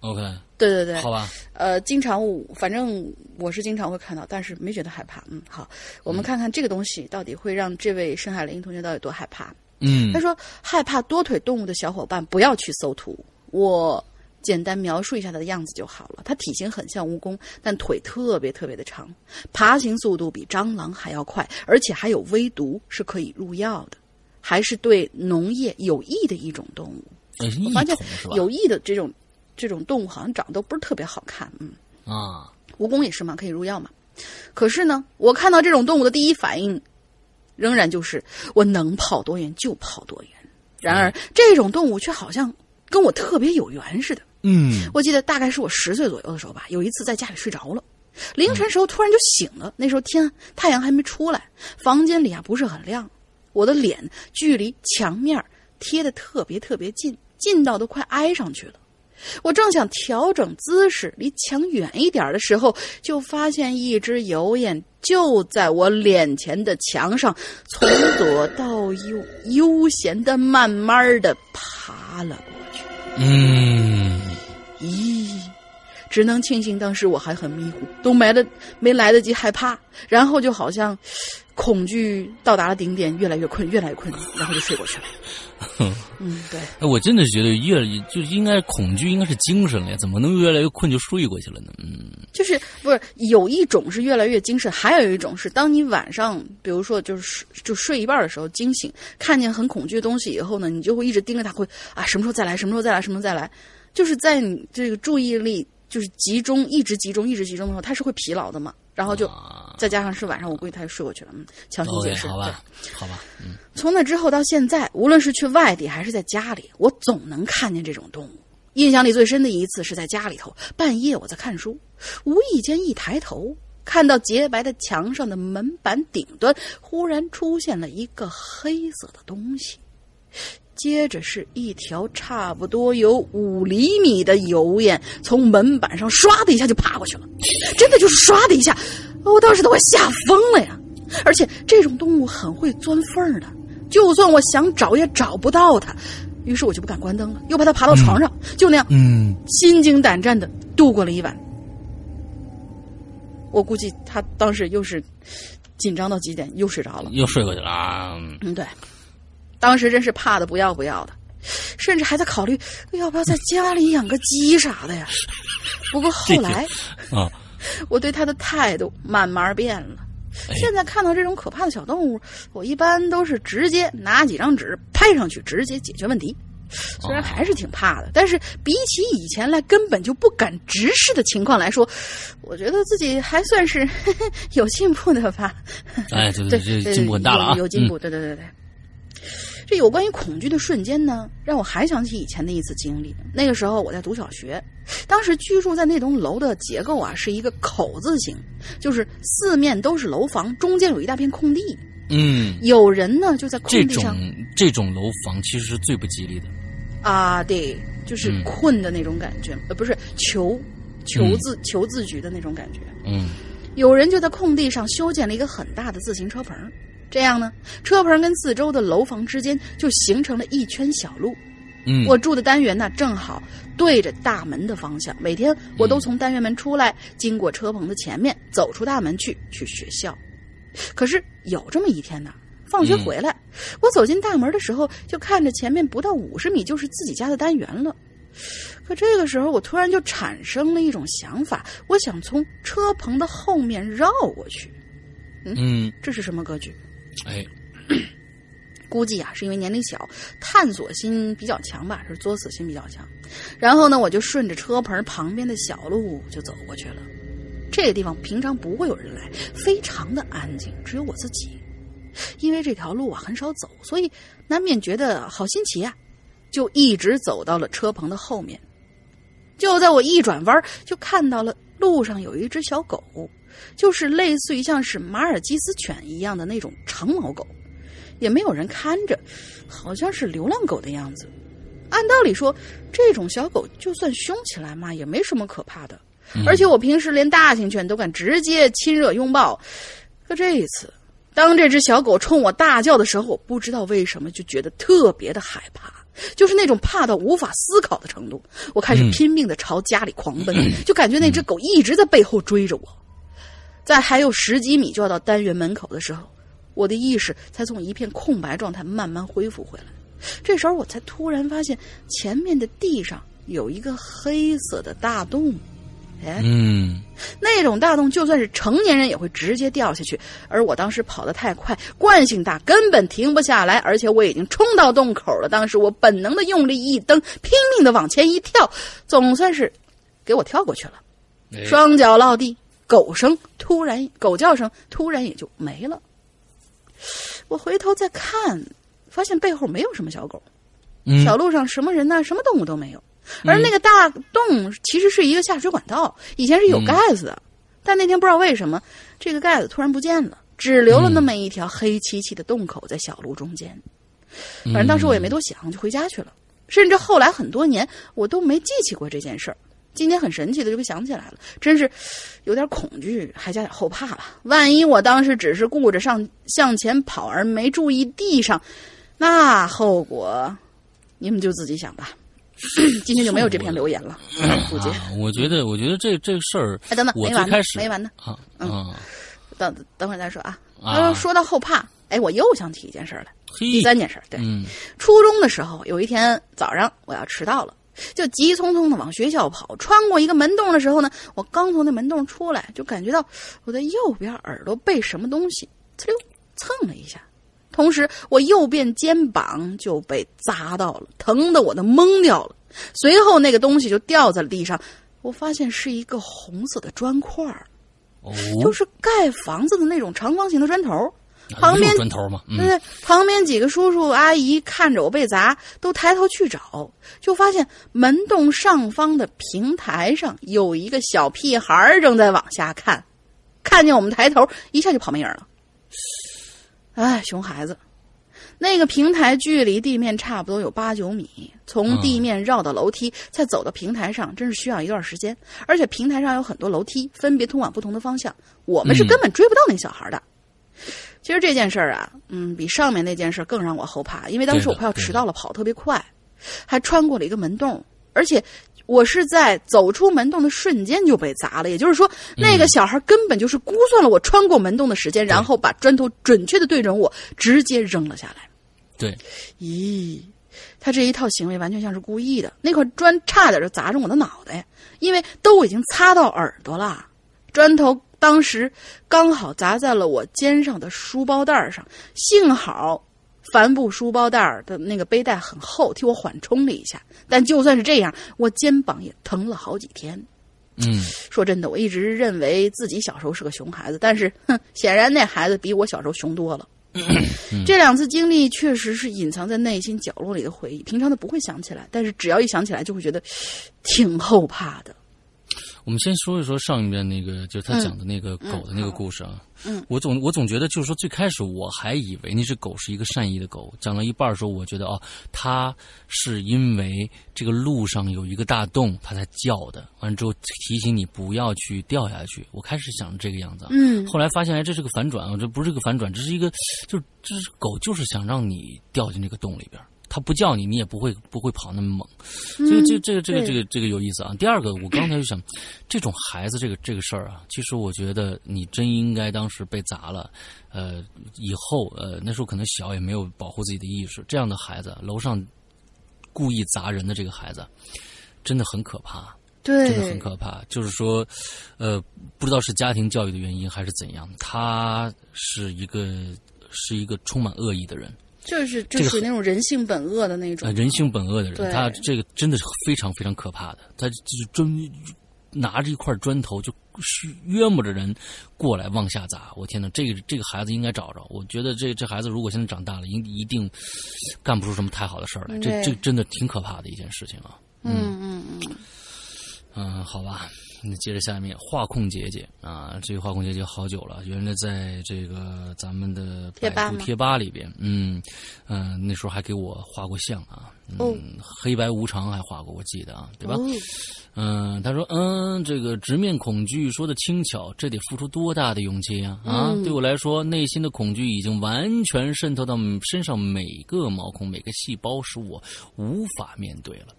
OK，对对对，好吧，呃，经常我反正我是经常会看到，但是没觉得害怕。嗯，好，我们看看这个东西到底会让这位深海雷音同学到底多害怕。嗯他说，害怕多腿动物的小伙伴不要去搜图。我简单描述一下它的样子就好了。它体型很像蜈蚣，但腿特别特别的长，爬行速度比蟑螂还要快，而且还有微毒，是可以入药的，还是对农业有益的一种动物。哎我发现？有益的这种这种动物好像长得都不是特别好看，嗯。啊，蜈蚣也是嘛，可以入药嘛。可是呢，我看到这种动物的第一反应，仍然就是我能跑多远就跑多远。然而，这种动物却好像跟我特别有缘似的。嗯我记得大概是我十岁左右的时候吧，有一次在家里睡着了，凌晨时候突然就醒了。那时候天太阳还没出来，房间里啊不是很亮，我的脸距离墙面贴的特别特别近，近到都快挨上去了。我正想调整姿势离墙远一点的时候，就发现一只油烟就在我脸前的墙上，从左到右悠闲的、慢慢的爬了。嗯，咦，只能庆幸当时我还很迷糊，都没得没来得及害怕，然后就好像恐惧到达了顶点，越来越困，越来越困，然后就睡过去了。<laughs> 嗯，对，哎，我真的觉得越就应该恐惧应该是精神了呀，怎么能越来越困就睡过去了呢？嗯就是不是有一种是越来越精神，还有一种是当你晚上，比如说就是就睡一半的时候惊醒，看见很恐惧的东西以后呢，你就会一直盯着它，会啊什么时候再来，什么时候再来，什么时候再来，就是在你这个注意力就是集中，一直集中，一直集中的时候，他是会疲劳的嘛，然后就再加上是晚上，我估计他就睡过去了，嗯，强行解释，好吧。，好吧，嗯从那之后到现在，无论是去外地还是在家里，我总能看见这种动物。印象里最深的一次是在家里头，半夜我在看书，无意间一抬头，看到洁白的墙上的门板顶端忽然出现了一个黑色的东西，接着是一条差不多有五厘米的油烟从门板上唰的一下就爬过去了，真的就是唰的一下，我当时都快吓疯了呀！而且这种动物很会钻缝的，就算我想找也找不到它。于是我就不敢关灯了，又怕它爬到床上，就那样嗯，心惊胆战的度过了一晚。我估计他当时又是紧张到极点，又睡着了。又睡过去了嗯，对，当时真是怕的不要不要的，甚至还在考虑要不要在家里养个鸡啥的呀。不过后来啊，我对他的态度慢慢变了。哎现在看到这种可怕的小动物，我一般都是直接拿几张纸拍上去，直接解决问题。虽然还是挺怕的，但是比起以前来根本就不敢直视的情况来说，我觉得自己还算是 <laughs> 有进步的吧。哎，对对对，这进步很大了啊，有有进步，对对对对。这有关于恐惧的瞬间呢，让我还想起以前的一次经历。那个时候我在读小学，当时居住在那栋楼的结构啊是一个口字形，就是四面都是楼房，中间有一大片空地。嗯，有人呢就在空地上这种楼房其实是最不吉利的。啊，对，就是嗯困的那种感觉，呃，不是求求自、求自局的那种感觉。嗯有人就在空地上修建了一个很大的自行车棚，这样呢，车棚跟四周的楼房之间就形成了一圈小路。嗯，我住的单元呢，正好对着大门的方向，每天我都从单元门出来，经过车棚的前面，走出大门去去学校。可是有这么一天呢，放学回来，我走进大门的时候，就看着前面不到五十米就是自己家的单元了。可这个时候，我突然就产生了一种想法，我想从车棚的后面绕过去。嗯，这是什么格局？哎，<clears throat> 估计啊是因为年龄小，探索心比较强吧，是作死心比较强。然后呢，我就顺着车棚旁边的小路就走过去了。这个地方平常不会有人来，非常的安静，只有我自己。因为这条路啊很少走，所以难免觉得好新奇啊，就一直走到了车棚的后面。就在我一转弯，就看到了路上有一只小狗，就是类似于像是马尔济斯犬一样的那种长毛狗。也没有人看着，好像是流浪狗的样子。按道理说，这种小狗就算凶起来嘛，也没什么可怕的。而且我平时连大型犬都敢直接亲热拥抱，可这一次，当这只小狗冲我大叫的时候，我不知道为什么就觉得特别的害怕，就是那种怕到无法思考的程度。我开始拼命的朝家里狂奔，<clears throat> 就感觉那只狗一直在背后追着我。在还有十几米就要到单元门口的时候，我的意识才从一片空白状态慢慢恢复回来。这时候我才突然发现，前面的地上有一个黑色的大洞。哎，嗯那种大洞就算是成年人也会直接掉下去，而我当时跑得太快，惯性大，根本停不下来，而且我已经冲到洞口了。当时我本能的用力一蹬，拼命的往前一跳，总算是给我跳过去了。哎双脚落地，狗声突然，狗叫声突然也就没了。我回头再看，发现背后没有什么小狗，嗯小路上什么人呢？什么动物都没有。而那个大洞其实是一个下水管道，以前是有盖子的，但那天不知道为什么这个盖子突然不见了，只留了那么一条黑漆漆的洞口在小路中间。反正当时我也没多想，就回家去了。甚至后来很多年我都没记起过这件事儿。今天很神奇的就给想起来了，真是有点恐惧，还加点后怕了。万一我当时只是顾着上向前跑而没注意地上，那后果你们就自己想吧。<coughs> 今天就没有这篇留言了，估计。啊，我觉得，我觉得这这事儿，哎，等等，没完呢没完呢，啊嗯啊，等等会儿再说啊。啊说说到后怕，哎，我又想起一件事儿来，第，三件事儿，对，嗯初中的时候，有一天早上我要迟到了，就急匆匆的往学校跑。穿过一个门洞的时候呢，我刚从那门洞出来，就感觉到我的右边耳朵被什么东西呲溜蹭了一下，同时我右边肩膀就被砸到了，疼的我都懵掉了。随后那个东西就掉在了地上，我发现是一个红色的砖块儿，哦，就是盖房子的那种长方形的砖头。啊旁边砖头嘛，嗯旁边几个叔叔阿姨看着我被砸，都抬头去找，就发现门洞上方的平台上有一个小屁孩儿正在往下看，看见我们抬头，一下就跑没影儿了。哎，熊孩子，那个平台距离地面差不多有八九米，从地面绕到楼梯，再走到平台上，真是需要一段时间。而且平台上有很多楼梯，分别通往不同的方向，我们是根本追不到那小孩的。其实这件事儿啊，嗯，比上面那件事更让我后怕，因为当时我快要迟到了，跑特别快，还穿过了一个门洞，而且我是在走出门洞的瞬间就被砸了。也就是说，那个小孩根本就是估算了我穿过门洞的时间，然后把砖头准确的对准我，直接扔了下来。对，咦，他这一套行为完全像是故意的。那块砖差点就砸中我的脑袋，因为都已经擦到耳朵了。砖头当时刚好砸在了我肩上的书包带上，幸好帆布书包带的那个背带很厚，替我缓冲了一下。但就算是这样，我肩膀也疼了好几天。嗯说真的，我一直认为自己小时候是个熊孩子，但是，哼，显然那孩子比我小时候熊多了。这两次经历确实是隐藏在内心角落里的回忆，平常的不会想起来，但是只要一想起来，就会觉得挺后怕的。我们先说一说上一面那个，就是他讲的那个狗的那个故事啊。嗯，我总我总觉得就是说，最开始我还以为那只狗是一个善意的狗，讲到一半的时候，我觉得哦，它是因为这个路上有一个大洞，它才叫的。完了之后提醒你不要去掉下去。我开始想这个样子，嗯后来发现哎，这是个反转啊，这不是个反转，这是一个，就是这是狗就是想让你掉进这个洞里边。它不叫你，你也不会不会跑那么猛。所以这这个这个这个这个有意思啊。第二个，我刚才就想，这种孩子这个这个事儿啊，其实我觉得你真应该当时被砸了，呃，以后呃那时候可能小也没有保护自己的意识，这样的孩子，楼上故意砸人的这个孩子，真的很可怕。对，真的很可怕。就是说，呃，不知道是家庭教育的原因还是怎样，他是一个是一个充满恶意的人，就是就这个属于那种人性本恶的那种呃，。人性本恶的人，他这个真的是非常非常可怕的。他就是专拿着一块砖头就约摸着人过来往下砸。我天哪，这个这个孩子应该找着。我觉得这这孩子如果现在长大了，一一定干不出什么太好的事儿来。这这真的挺可怕的一件事情啊。嗯嗯嗯，嗯，好吧，那接着下面画控姐姐啊，这个画控姐姐好久了，原来在这个咱们的百度贴吧里边，嗯嗯、呃那时候还给我画过像啊，嗯，哦黑白无常还画过，我记得啊，对吧？哦嗯，他说，嗯，这个直面恐惧说的轻巧，这得付出多大的勇气呀、啊！嗯对我来说，内心的恐惧已经完全渗透到身上每个毛孔、每个细胞，使我无法面对了。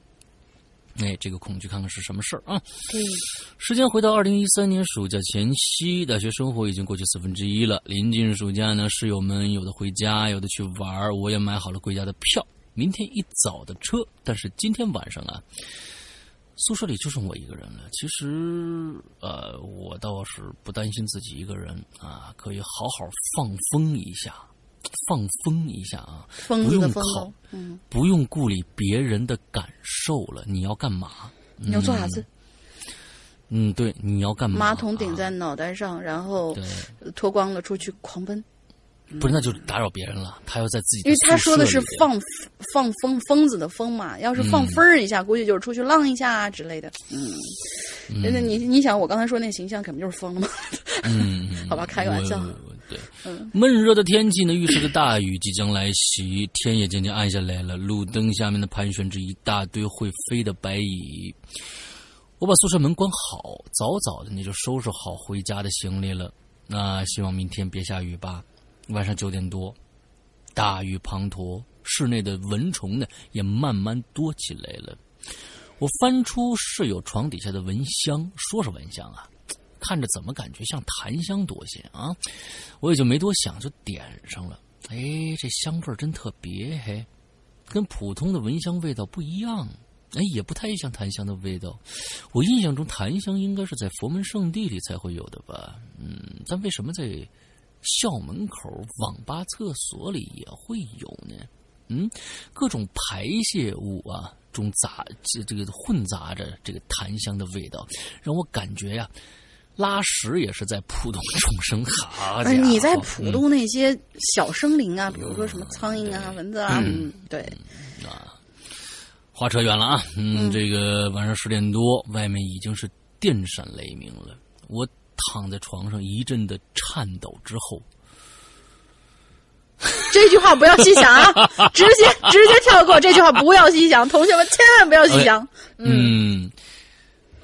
哎，这个恐惧看看是什么事儿啊？对，时间回到二零一三年暑假前夕，大学生活已经过去四分之一了。临近暑假呢，室友们有的回家，有的去玩儿，我也买好了回家的票，明天一早的车。但是今天晚上啊，宿舍里就剩我一个人了。其实，呃，我倒是不担心自己一个人啊，可以好好放风一下，放风一下啊，疯不用子的疯考哦，嗯，不用顾虑别人的感受了。你要干嘛？你要做啥子？嗯，对，你要干嘛？马桶顶啊在脑袋上，然后，脱光了出去狂奔，不是，那就打扰别人了。他要在自己因为他说的是放放疯疯子的疯嘛，要是放嗯风儿一下，估计就是出去浪一下啊之类的。嗯，真的，你你想我刚才说那形象，肯定就是疯了嘛。嗯，<laughs> 好吧开个玩笑对，嗯闷热的天气呢，预示着大雨即将来袭，天也渐渐暗下来了。路灯下面的盘旋着一大堆会飞的白蚁。我把宿舍门关好，早早的你就收拾好回家的行李了。那希望明天别下雨吧。晚上九点多，大雨滂沱，室内的蚊虫呢也慢慢多起来了。我翻出室友床底下的蚊香，说是蚊香啊，看着怎么感觉像檀香多些啊？我也就没多想，就点上了。哎，这香味真特别，嘿，跟普通的蚊香味道不一样。哎，也不太像檀香的味道。我印象中檀香应该是在佛门圣地里才会有的吧？嗯，但为什么在校门口、网吧厕所里也会有呢？嗯，各种排泄物啊中杂这这个混杂着这个檀香的味道，让我感觉呀、拉屎也是在扑通众生。好家伙，你在普嗯渡那些小生灵啊，比如说什么苍蝇啊、蚊子啊，嗯，对啊，话扯远了啊，嗯，这个晚上十点多，外面已经是电闪雷鸣了。我躺在床上一阵的颤抖之后，这句话不要细想啊，<laughs> 直接直接跳过这句话，不要细想，同学们千万不要细想。嗯，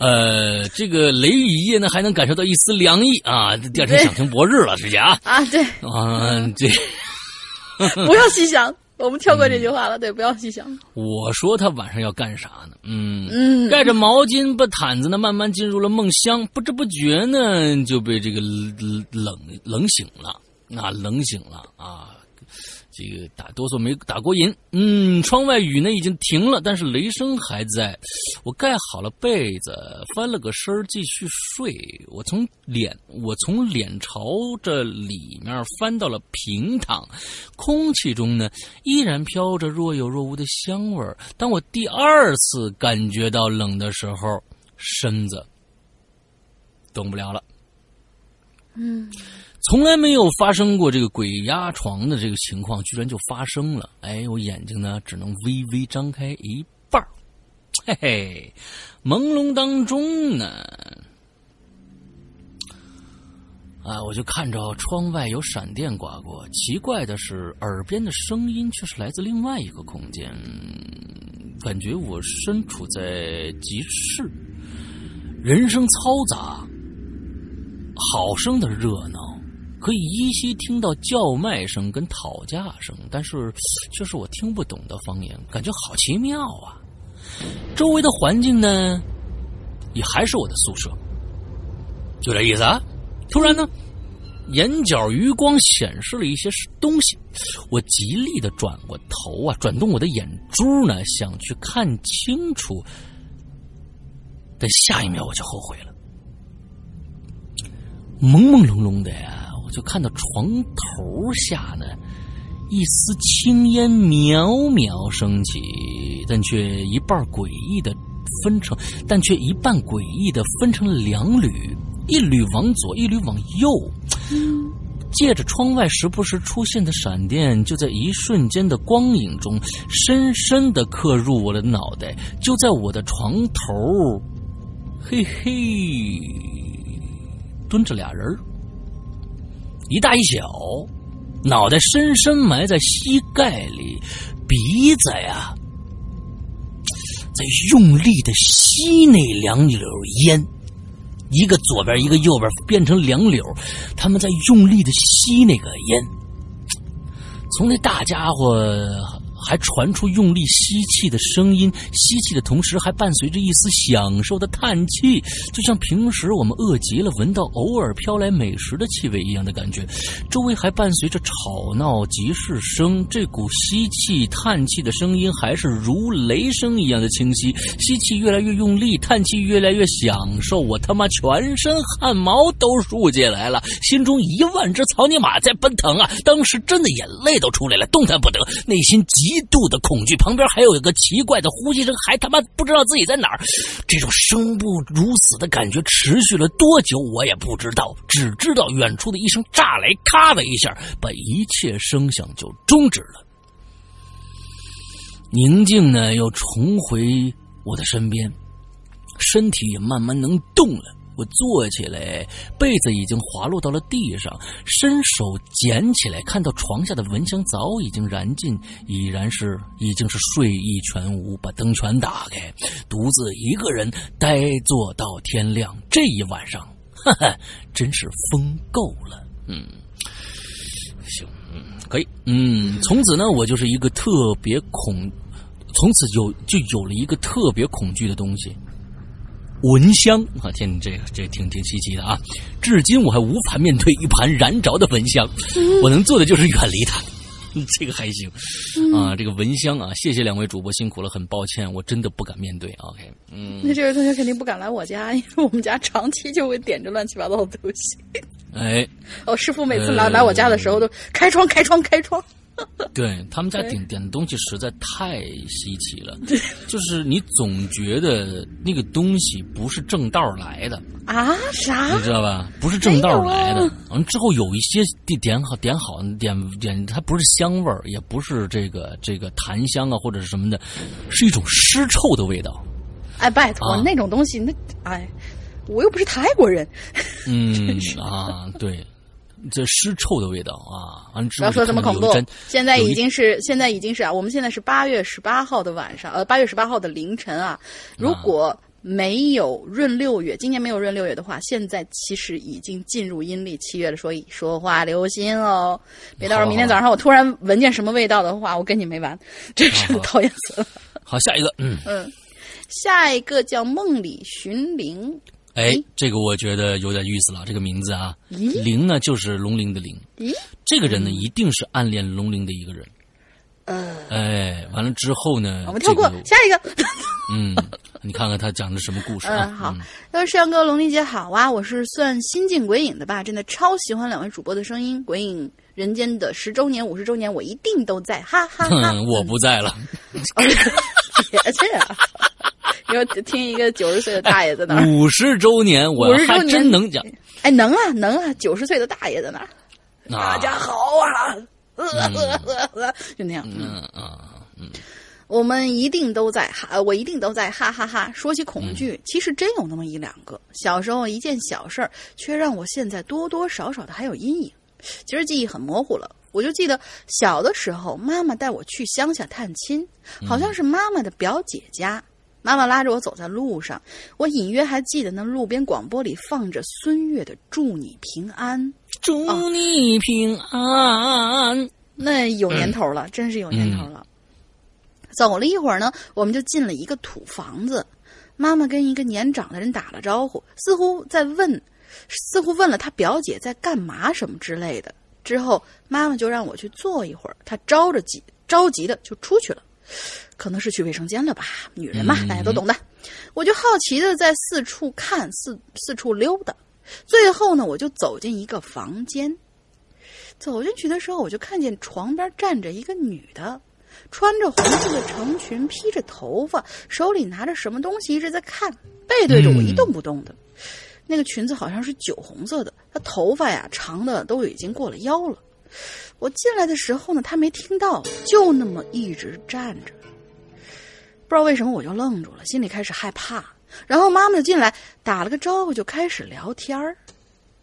呃，这个雷雨夜呢，还能感受到一丝凉意啊。第二天想听博日了，直接啊，啊，对，啊，这 <laughs> 不要细想，我们跳过这句话了，对，不要细想。我说他晚上要干啥呢？嗯嗯盖着毛巾，把毯子呢慢慢进入了梦乡，不知不觉呢就被这个冷冷冷醒了，啊，冷醒了啊。这个打哆嗦没打过瘾，嗯，窗外雨呢已经停了，但是雷声还在。我盖好了被子，翻了个身继续睡。我从脸，我从脸朝着里面翻到了平躺，空气中呢依然飘着若有若无的香味。当我第二次感觉到冷的时候，身子动不了了。嗯，从来没有发生过这个鬼压床的这个情况，居然就发生了。哎，我眼睛呢只能微微张开一半嘿嘿，朦胧当中呢，啊，我就看着窗外有闪电刮过。奇怪的是，耳边的声音却是来自另外一个空间，感觉我身处在集市，人声嘈杂。好生的热闹，可以依稀听到叫卖声跟讨价声，但是却是我听不懂的方言，感觉好奇妙啊！周围的环境呢，也还是我的宿舍，就这意思啊。突然呢，眼角余光显示了一些东西，我极力的转过头啊，转动我的眼珠呢，想去看清楚，但下一秒我就后悔了。朦朦胧胧的呀，就看到床头下呢，一丝青烟渺渺升起，但却一半诡异的分成，但却一半诡异的分成两缕，一缕往左，一缕往右。借着窗外时不时出现的闪电，就在一瞬间的光影中，深深的刻入我的脑袋，就在我的床头，嘿嘿。蹲着俩人一大一小，脑袋深深埋在膝盖里，鼻子呀在用力的吸那两缕烟，一个左边一个右边变成两绺，他们在用力的吸那个烟。从那大家伙还传出用力吸气的声音，吸气的同时还伴随着一丝享受的叹气，就像平时我们饿极了闻到偶尔飘来美食的气味一样的感觉。周围还伴随着吵闹集市声，这股吸气叹气的声音还是如雷声一样的清晰。吸气越来越用力，叹气越来越享受，我他妈全身汗毛都竖起来了，心中一万只草泥马在奔腾啊！当时真的眼泪都出来了，动弹不得，内心极度的恐惧。旁边还有一个奇怪的呼吸声，还他妈不知道自己在哪儿。这种生不如死的感觉持续了多久，我也不知道，只知道远处的一声炸雷，咔的一下，把一切声响就终止了。宁静呢，又重回我的身边，身体也慢慢能动了。我坐起来，被子已经滑落到了地上，伸手捡起来，看到床下的蚊香早已经燃尽，已然是已经是睡意全无。把灯全打开，独自一个人呆坐到天亮。这一晚上，哈哈，真是疯够了。嗯，行，嗯，可以，嗯，从此呢，我就是一个特别恐，从此有就有了一个特别恐惧的东西。蚊香啊，天，这这挺挺稀奇的啊！至今我还无法面对一盘燃着的蚊香，我能做的就是远离它。<laughs> 这个还行啊，这个蚊香啊，谢谢两位主播辛苦了，很抱歉，我真的不敢面对。OK，嗯，那这位同学肯定不敢来我家，<laughs> 因为我们家长期就会点着乱七八糟的东西。哎，哦，师傅每次来来我家的时候都开窗开窗开窗。<laughs> 对他们家点点的东西实在太稀奇了，就是你总觉得那个东西不是正道来的啊？啥？你知道吧？不是正道来的。完之后有一些点点好点好点点，它不是香味儿，也不是这个这个檀香啊或者是什么的，是一种尸臭的味道。哎，拜托，那种东西那哎，我又不是泰国人。嗯 <laughs> 啊，对。这尸臭的味道啊！不要说这么恐怖。现在已经是现在已经是啊，我们现在是八月十八号的晚上，呃，八月十八号的凌晨啊。如果没有闰六月，今年没有闰六月的话，现在其实已经进入阴历七月了。所以说话留心哦，别到时候明天早上我突然闻见什么味道的话，我跟你没完，真是讨厌死了。好，下一个，嗯嗯，下一个叫梦里寻灵。哎，这个我觉得有点意思了。这个名字啊，灵呢就是龙鳞的灵。这个人呢一定是暗恋龙鳞的一个人。呃，哎，完了之后呢，我们跳过下一个。<laughs> 嗯，你看看他讲的什么故事啊？好，他说：“阳哥，龙鳞姐好啊，我是算新晋鬼影的吧？真的超喜欢两位主播的声音。鬼影人间的十周年、五十周年，我一定都在，哈哈哈。<laughs> 我不在了，别去啊。”要听一个九十岁的大爷在那儿。五十周年，我还真能讲。哎，能啊，能啊，九十岁的大爷在那儿。大家好啊，呃呃呃呃，就那样。嗯啊嗯，我们一定都在哈，我一定都在哈哈哈。说起恐惧，其实真有那么一两个。小时候一件小事儿，却让我现在多多少少的还有阴影。其实记忆很模糊了，我就记得小的时候，妈妈带我去乡下探亲，好像是妈妈的表姐家。妈妈拉着我走在路上，我隐约还记得那路边广播里放着孙悦的《祝你平安》，祝你平安。那有年头了，真是有年头了。走了一会儿呢，我们就进了一个土房子。妈妈跟一个年长的人打了招呼，似乎在问，似乎问了他表姐在干嘛什么之类的。之后妈妈就让我去坐一会儿，她着着急着急的就出去了。可能是去卫生间了吧，女人嘛，大家都懂的。我就好奇的在四处看，四四处溜达。最后呢，我就走进一个房间。走进去的时候，我就看见床边站着一个女的，穿着红色的长裙，披着头发，手里拿着什么东西，一直在看，背对着我一动不动的。那个裙子好像是酒红色的，她头发呀长的都已经过了腰了。我进来的时候呢，她没听到，就那么一直站着。不知道为什么我就愣住了，心里开始害怕。然后妈妈就进来打了个招呼，就开始聊天儿。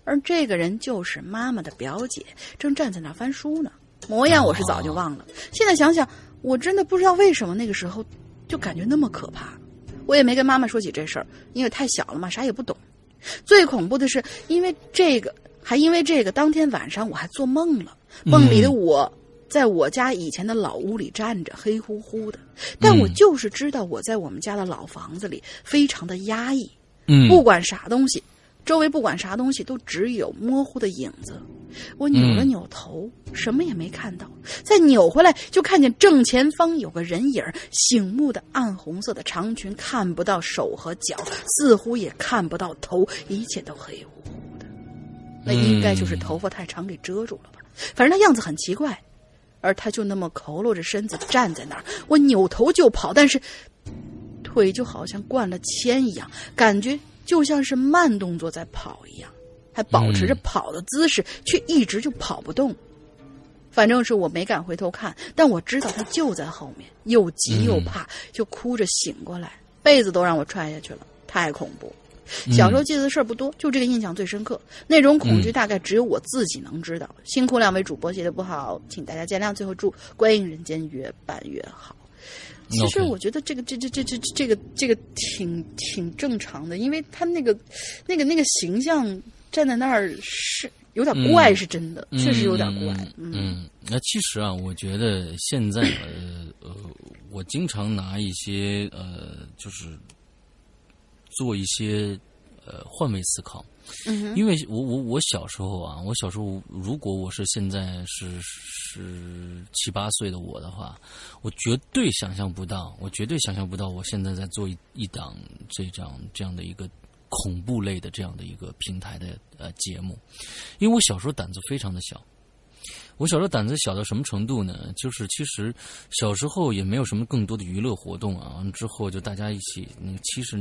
而这个人就是妈妈的表姐，正站在那翻书呢，模样我是早就忘了。现在想想，我真的不知道为什么那个时候就感觉那么可怕。我也没跟妈妈说起这事儿，因为太小了嘛，啥也不懂。最恐怖的是，因为这个，还因为这个，当天晚上我还做梦了，梦里的我在我家以前的老屋里站着，黑乎乎的。但我嗯。就是知道我在我们家的老房子里非常的压抑，嗯，不管啥东西，周围不管啥东西都只有模糊的影子。我扭了嗯扭头，什么也没看到。再扭回来，就看见正前方有个人影，醒目的暗红色的长裙，看不到手和脚，似乎也看不到头，一切都黑乎乎的。那应该就是头发太长给遮住了吧？反正他样子很奇怪，而他就那么佝偻着身子站在那儿。我扭头就跑，但是腿就好像灌了铅一样，感觉就像是慢动作在跑一样，还保持着嗯跑的姿势，却一直就跑不动。反正是我没敢回头看，但我知道他就在后面，又急又怕，就哭着醒过来，被子都让我踹下去了，太恐怖。小时候记得的事儿不多，就这个印象最深刻。那种恐惧大概只有我自己能知道。辛苦两位主播写的不好，请大家见谅。最后祝《观影人间》越办越好。其实我觉得这个这这这这这个这个挺挺正常的，因为他那个那个那个形象站在那儿是有点怪，是真的，确实有点怪。嗯嗯，那其实啊，我觉得现在呃呃，我经常拿一些呃，就是做一些呃换位思考。嗯因为我我我小时候啊，我小时候如果我是现在是是七八岁的我的话，我绝对想象不到，我绝对想象不到我现在在做一档这样这样的一个恐怖类的这样的一个平台的呃节目，因为我小时候胆子非常的小。我小时候胆子小到什么程度呢？就是其实小时候也没有什么更多的娱乐活动啊。完了之后就大家一起，那个七十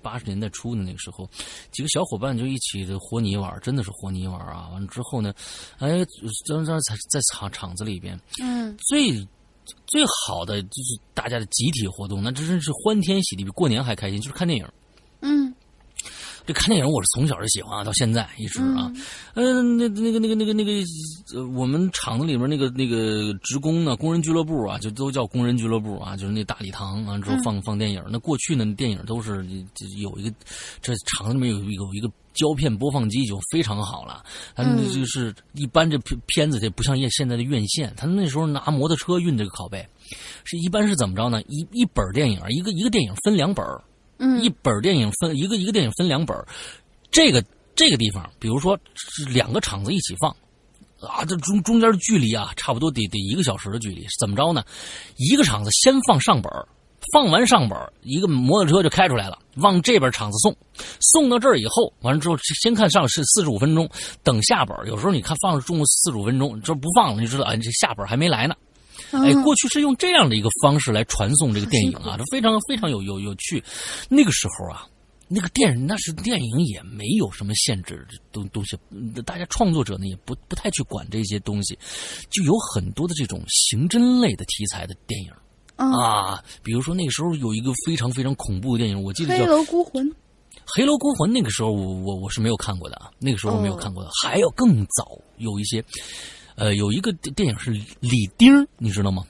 八十年代初的那个时候，几个小伙伴就一起的和泥玩，真的是和泥玩啊。完了之后呢，哎，在在在在场场子里边，嗯最最好的就是大家的集体活动，那真是欢天喜地，比过年还开心，就是看电影。嗯这看电影我是从小就喜欢啊，到现在一直啊。嗯、那那个那个那个那个，呃，我们厂子里面那个那个职工呢，工人俱乐部啊，就都叫工人俱乐部啊，就是那大礼堂啊，之后放放电影。那过去呢，电影都是就有一个，这厂子里面有有一个。胶片播放机就非常好了，他们就是一般这片片子，这不像现现在的院线，他们那时候拿摩托车运这个拷贝，是一般是怎么着呢？一一本电影，一个一个电影分两本儿，嗯一本电影分一个一个电影分两本，这个这个地方，比如说是两个场子一起放，啊，这中中间的距离啊，差不多得得一个小时的距离，怎么着呢？一个场子先放上本放完上本一个摩托车就开出来了，往这边场子送，送到这儿以后，完了之后先看上是四十五分钟，等下本有时候你看放了中午四十五分钟，这不放了，你知道，哎，这下本还没来呢。哎，过去是用这样的一个方式来传送这个电影啊，这非常非常有有有趣。那个时候啊，那个电那是电影也没有什么限制的东东西，嗯大家创作者呢也不不太去管这些东西，就有很多的这种刑侦类的题材的电影嗯，啊，比如说那个时候有一个非常非常恐怖的电影，我记得叫黑《楼孤魂。黑楼孤魂》，那个时候我我我是没有看过的啊，那个时候我没有看过的，还有更早有一些。呃，有一个电电影是李丁，你知道吗？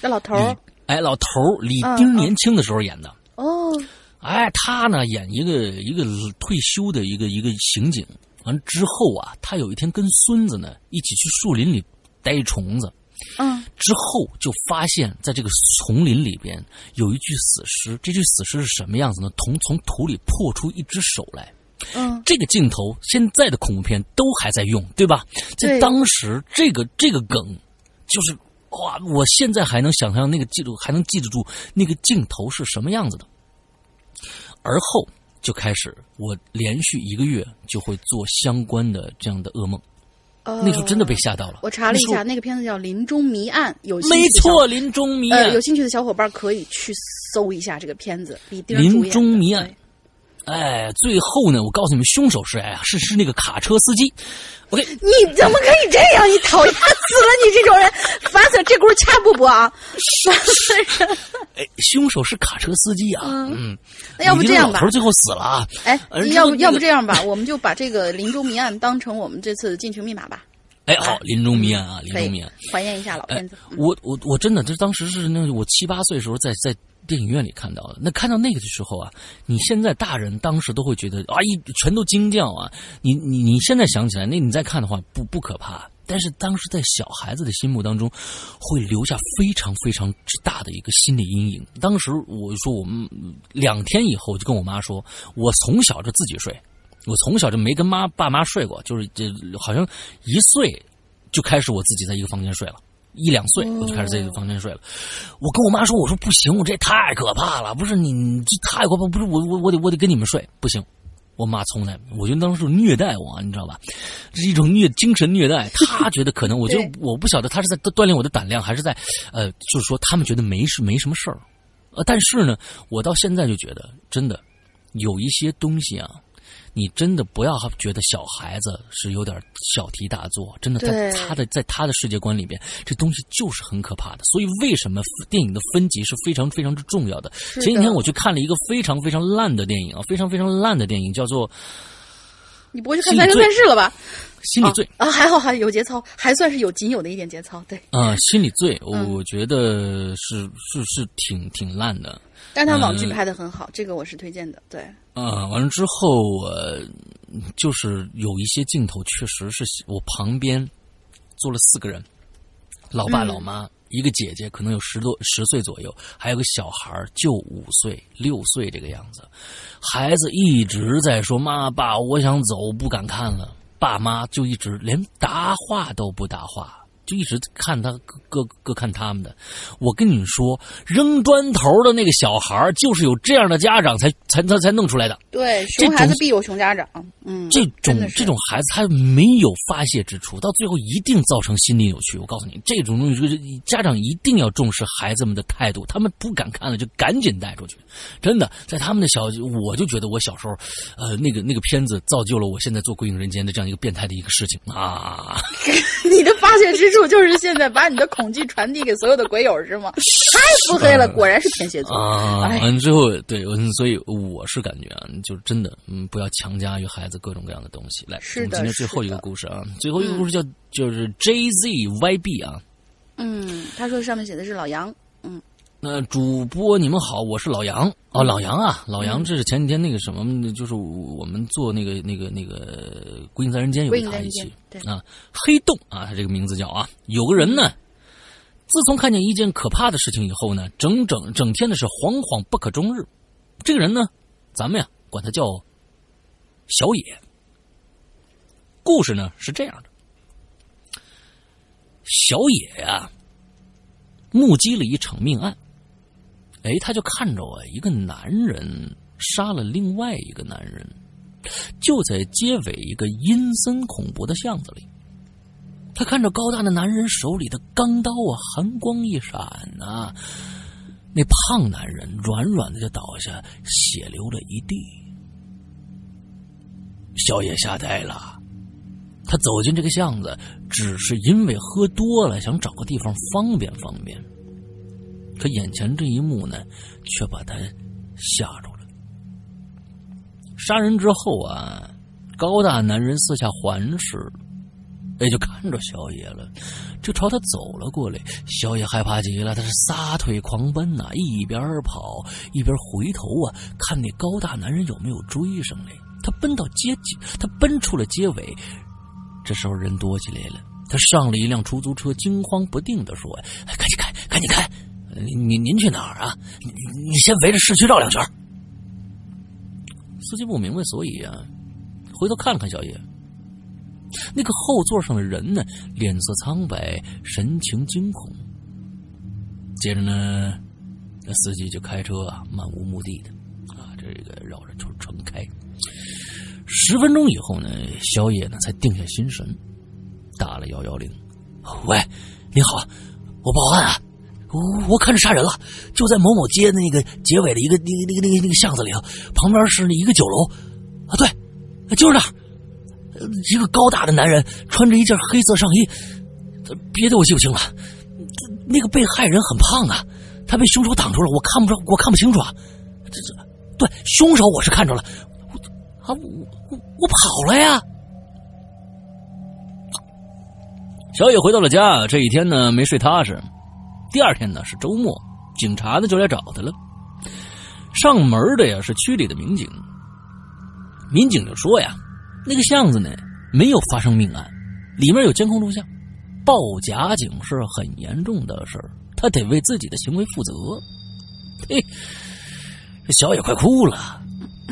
这老头李儿哎，老头儿李丁年轻的时候演的。哦，哎，他呢演一个一个退休的一个一个刑警，完之后啊，他有一天跟孙子呢一起去树林里逮虫子，嗯之后就发现，在这个丛林里边有一具死尸，这具死尸是什么样子呢？从从土里破出一只手来。嗯。这个镜头现在的恐怖片都还在用，对吧？在当时，这个这个梗就是哇，我现在还能想象那个记住，还能记得住那个镜头是什么样子的。而后就开始，我连续一个月就会做相关的这样的噩梦，哦那时候真的被吓到了。我查了一下，那，那个片子叫《林中谜案》，有没错，《林中谜案。呃，有》兴趣的小伙伴可以去搜一下这个片子，林中谜案。对哎，最后呢，我告诉你们，凶手是哎呀，是是那个卡车司机。OK，你怎么可以这样？你讨厌死了！你这种人，烦死了！这轱辘掐不播啊？烦死人！哎，凶手是卡车司机啊。嗯嗯，那要不这样吧李丁老头？最后死了啊。哎呃，要不要不这样吧？<laughs> 我们就把这个林中谜案当成我们这次进群密码吧，哎，好，林中谜案啊，林中谜案。还原一下老哎片子。，嗯我我我真的，这当时是那我七八岁的时候在在电影院里看到的。那看到那个的时候啊，你现在大人当时都会觉得啊，一全都惊叫啊。你你你现在想起来，那你再看的话，不不可怕。但是当时在小孩子的心目当中，会留下非常非常之大的一个心理阴影。当时我说，我们两天以后就跟我妈说，我从小就自己睡，我从小就没跟妈爸妈睡过，就是这好像一岁就开始我自己在一个房间睡了。一两岁我就开始在这个房间睡了，我跟我妈说：“我说不行，我这太可怕了，不是你你这太可怕，不是我我我得我得跟你们睡，不行。”我妈从来，我觉得当时虐待我，你知道吧？这是一种虐精神虐待。她觉得可能，我觉得 <laughs> 我不晓得她是在锻炼我的胆量，还是在呃，就是说他们觉得没事没什么事儿。呃，但是呢，我到现在就觉得，真的有一些东西啊。你真的不要觉得小孩子是有点小题大做，真的在他的在他的世界观里边，这东西就是很可怕的。所以为什么电影的分级是非常非常之重要的？前几天我去看了一个非常非常烂的电影啊，非常非常烂的电影，叫做……你不会去看《三生三世》了吧？心理罪啊，还好还有节操，还算是有仅有的一点节操。对啊，心理罪，我觉得是是是挺挺烂的。但他网剧拍的很好，这个我是推荐的。对。啊，完了之后，呃，就是有一些镜头，确实是我旁边坐了四个人，老爸、老妈，一个姐姐，可能有十多十岁左右，还有个小孩就五岁、六岁这个样子。孩子一直在说：“妈爸，我想走，不敢看了。”爸妈就一直连答话都不答话。就一直看他各各各看他们的，我跟你说，扔砖头的那个小孩就是有这样的家长才才才才弄出来的。对，熊孩子必有熊家长。嗯，这种这种孩子他没有发泄之处，到最后一定造成心理扭曲。我告诉你，这种东西，家长一定要重视孩子们的态度，他们不敢看了就赶紧带出去。真的，在他们的小，我就觉得我小时候，呃，那个那个片子造就了我现在做《鬼影人间》的这样一个变态的一个事情啊。<laughs> <laughs> 你的发泄之处。就是现在把你的恐惧传递给所有的鬼友是吗？太腹黑了，果然是天蝎座啊！完最后对，所以我是感觉啊，就是真的，嗯，不要强加于孩子各种各样的东西。来，我们今天最后一个故事啊，最后一个故事叫就是 J Z Y B 啊。嗯，他说上面写的是老杨。嗯。那主播你们好，我是老杨哦，老杨啊，老杨，这是前几天那个什么，就是我们做那个那个那个《归隐在人间》有他一起啊，黑洞啊，他这个名字叫啊，有个人呢，自从看见一件可怕的事情以后呢，整整整天的是惶惶不可终日。这个人呢，咱们呀管他叫小野。故事呢是这样的，小野呀，目击了一场命案。哎，他就看着啊，一个男人杀了另外一个男人，就在街尾一个阴森恐怖的巷子里。他看着高大的男人手里的钢刀啊，寒光一闪呐，那胖男人软软的就倒下，血流了一地。小野吓呆了，他走进这个巷子，只是因为喝多了，想找个地方方便方便。可眼前这一幕呢，却把他吓住了。杀人之后啊，高大男人四下环视，也就看着小野了，就朝他走了过来。小野害怕极了，他是撒腿狂奔呐，一边跑一边回头啊，看那高大男人有没有追上来。他奔到街，他奔出了街尾，这时候人多起来了。他上了一辆出租车，惊慌不定的说：“赶紧开，赶紧开！”您您您去哪儿啊？你你先围着市区绕两圈。司机不明白所以啊，回头看了看小野，那个后座上的人呢，脸色苍白，神情惊恐。接着呢，那司机就开车啊，漫无目的的啊，这个绕着城城开。十分钟以后呢，小野呢才定下心神，打了幺幺零。喂，你好，我报案啊。我我看着杀人了，就在某某街的那个结尾的一个那个那个那个那个巷子里头，旁边是一个酒楼，啊对，就是那儿，一个高大的男人穿着一件黑色上衣，别的我记不清了，那个被害人很胖啊，他被凶手挡住了，我看不着，我看不清楚啊，这这对凶手我是看着了，啊我我我跑了呀，小野回到了家，这一天呢没睡踏实。第二天呢是周末，警察呢就来找他了。上门的呀是区里的民警，民警就说呀，那个巷子呢没有发生命案，里面有监控录像，报假警是很严重的事儿，他得为自己的行为负责。嘿，这小野快哭了，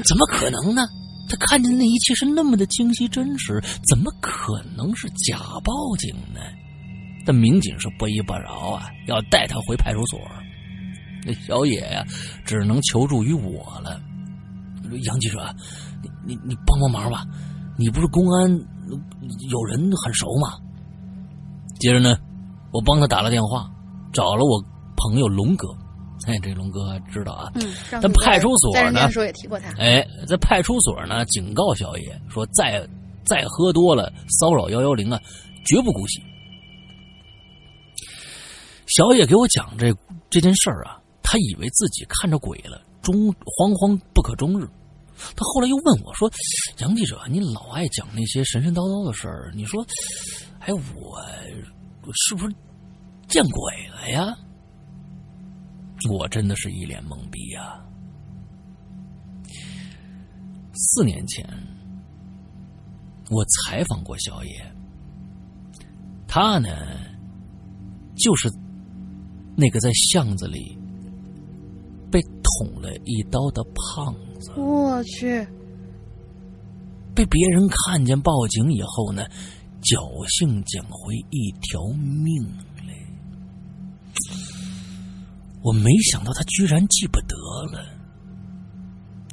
怎么可能呢？他看见那一切是那么的清晰真实，怎么可能是假报警呢？但民警是不依不饶啊，要带他回派出所。那小野呀、只能求助于我了。杨记者，你你你帮帮忙吧，你不是公安，有人很熟吗？接着呢，我帮他打了电话，找了我朋友龙哥。哎，这龙哥知道啊。但派出所呢在人家的时候也提过他。哎，在派出所呢，警告小野说再再喝多了骚扰幺幺零啊，绝不姑息。小野给我讲这这件事儿啊，他以为自己看着鬼了，终惶惶不可终日。他后来又问我说：“杨记者，你老爱讲那些神神叨叨的事儿，你说，哎，我是不是见鬼了呀？”我真的是一脸懵逼呀、四年前，我采访过小野，他呢，就是那个在巷子里被捅了一刀的胖子，我去，被别人看见报警以后呢，侥幸捡回一条命来。我没想到他居然记不得了，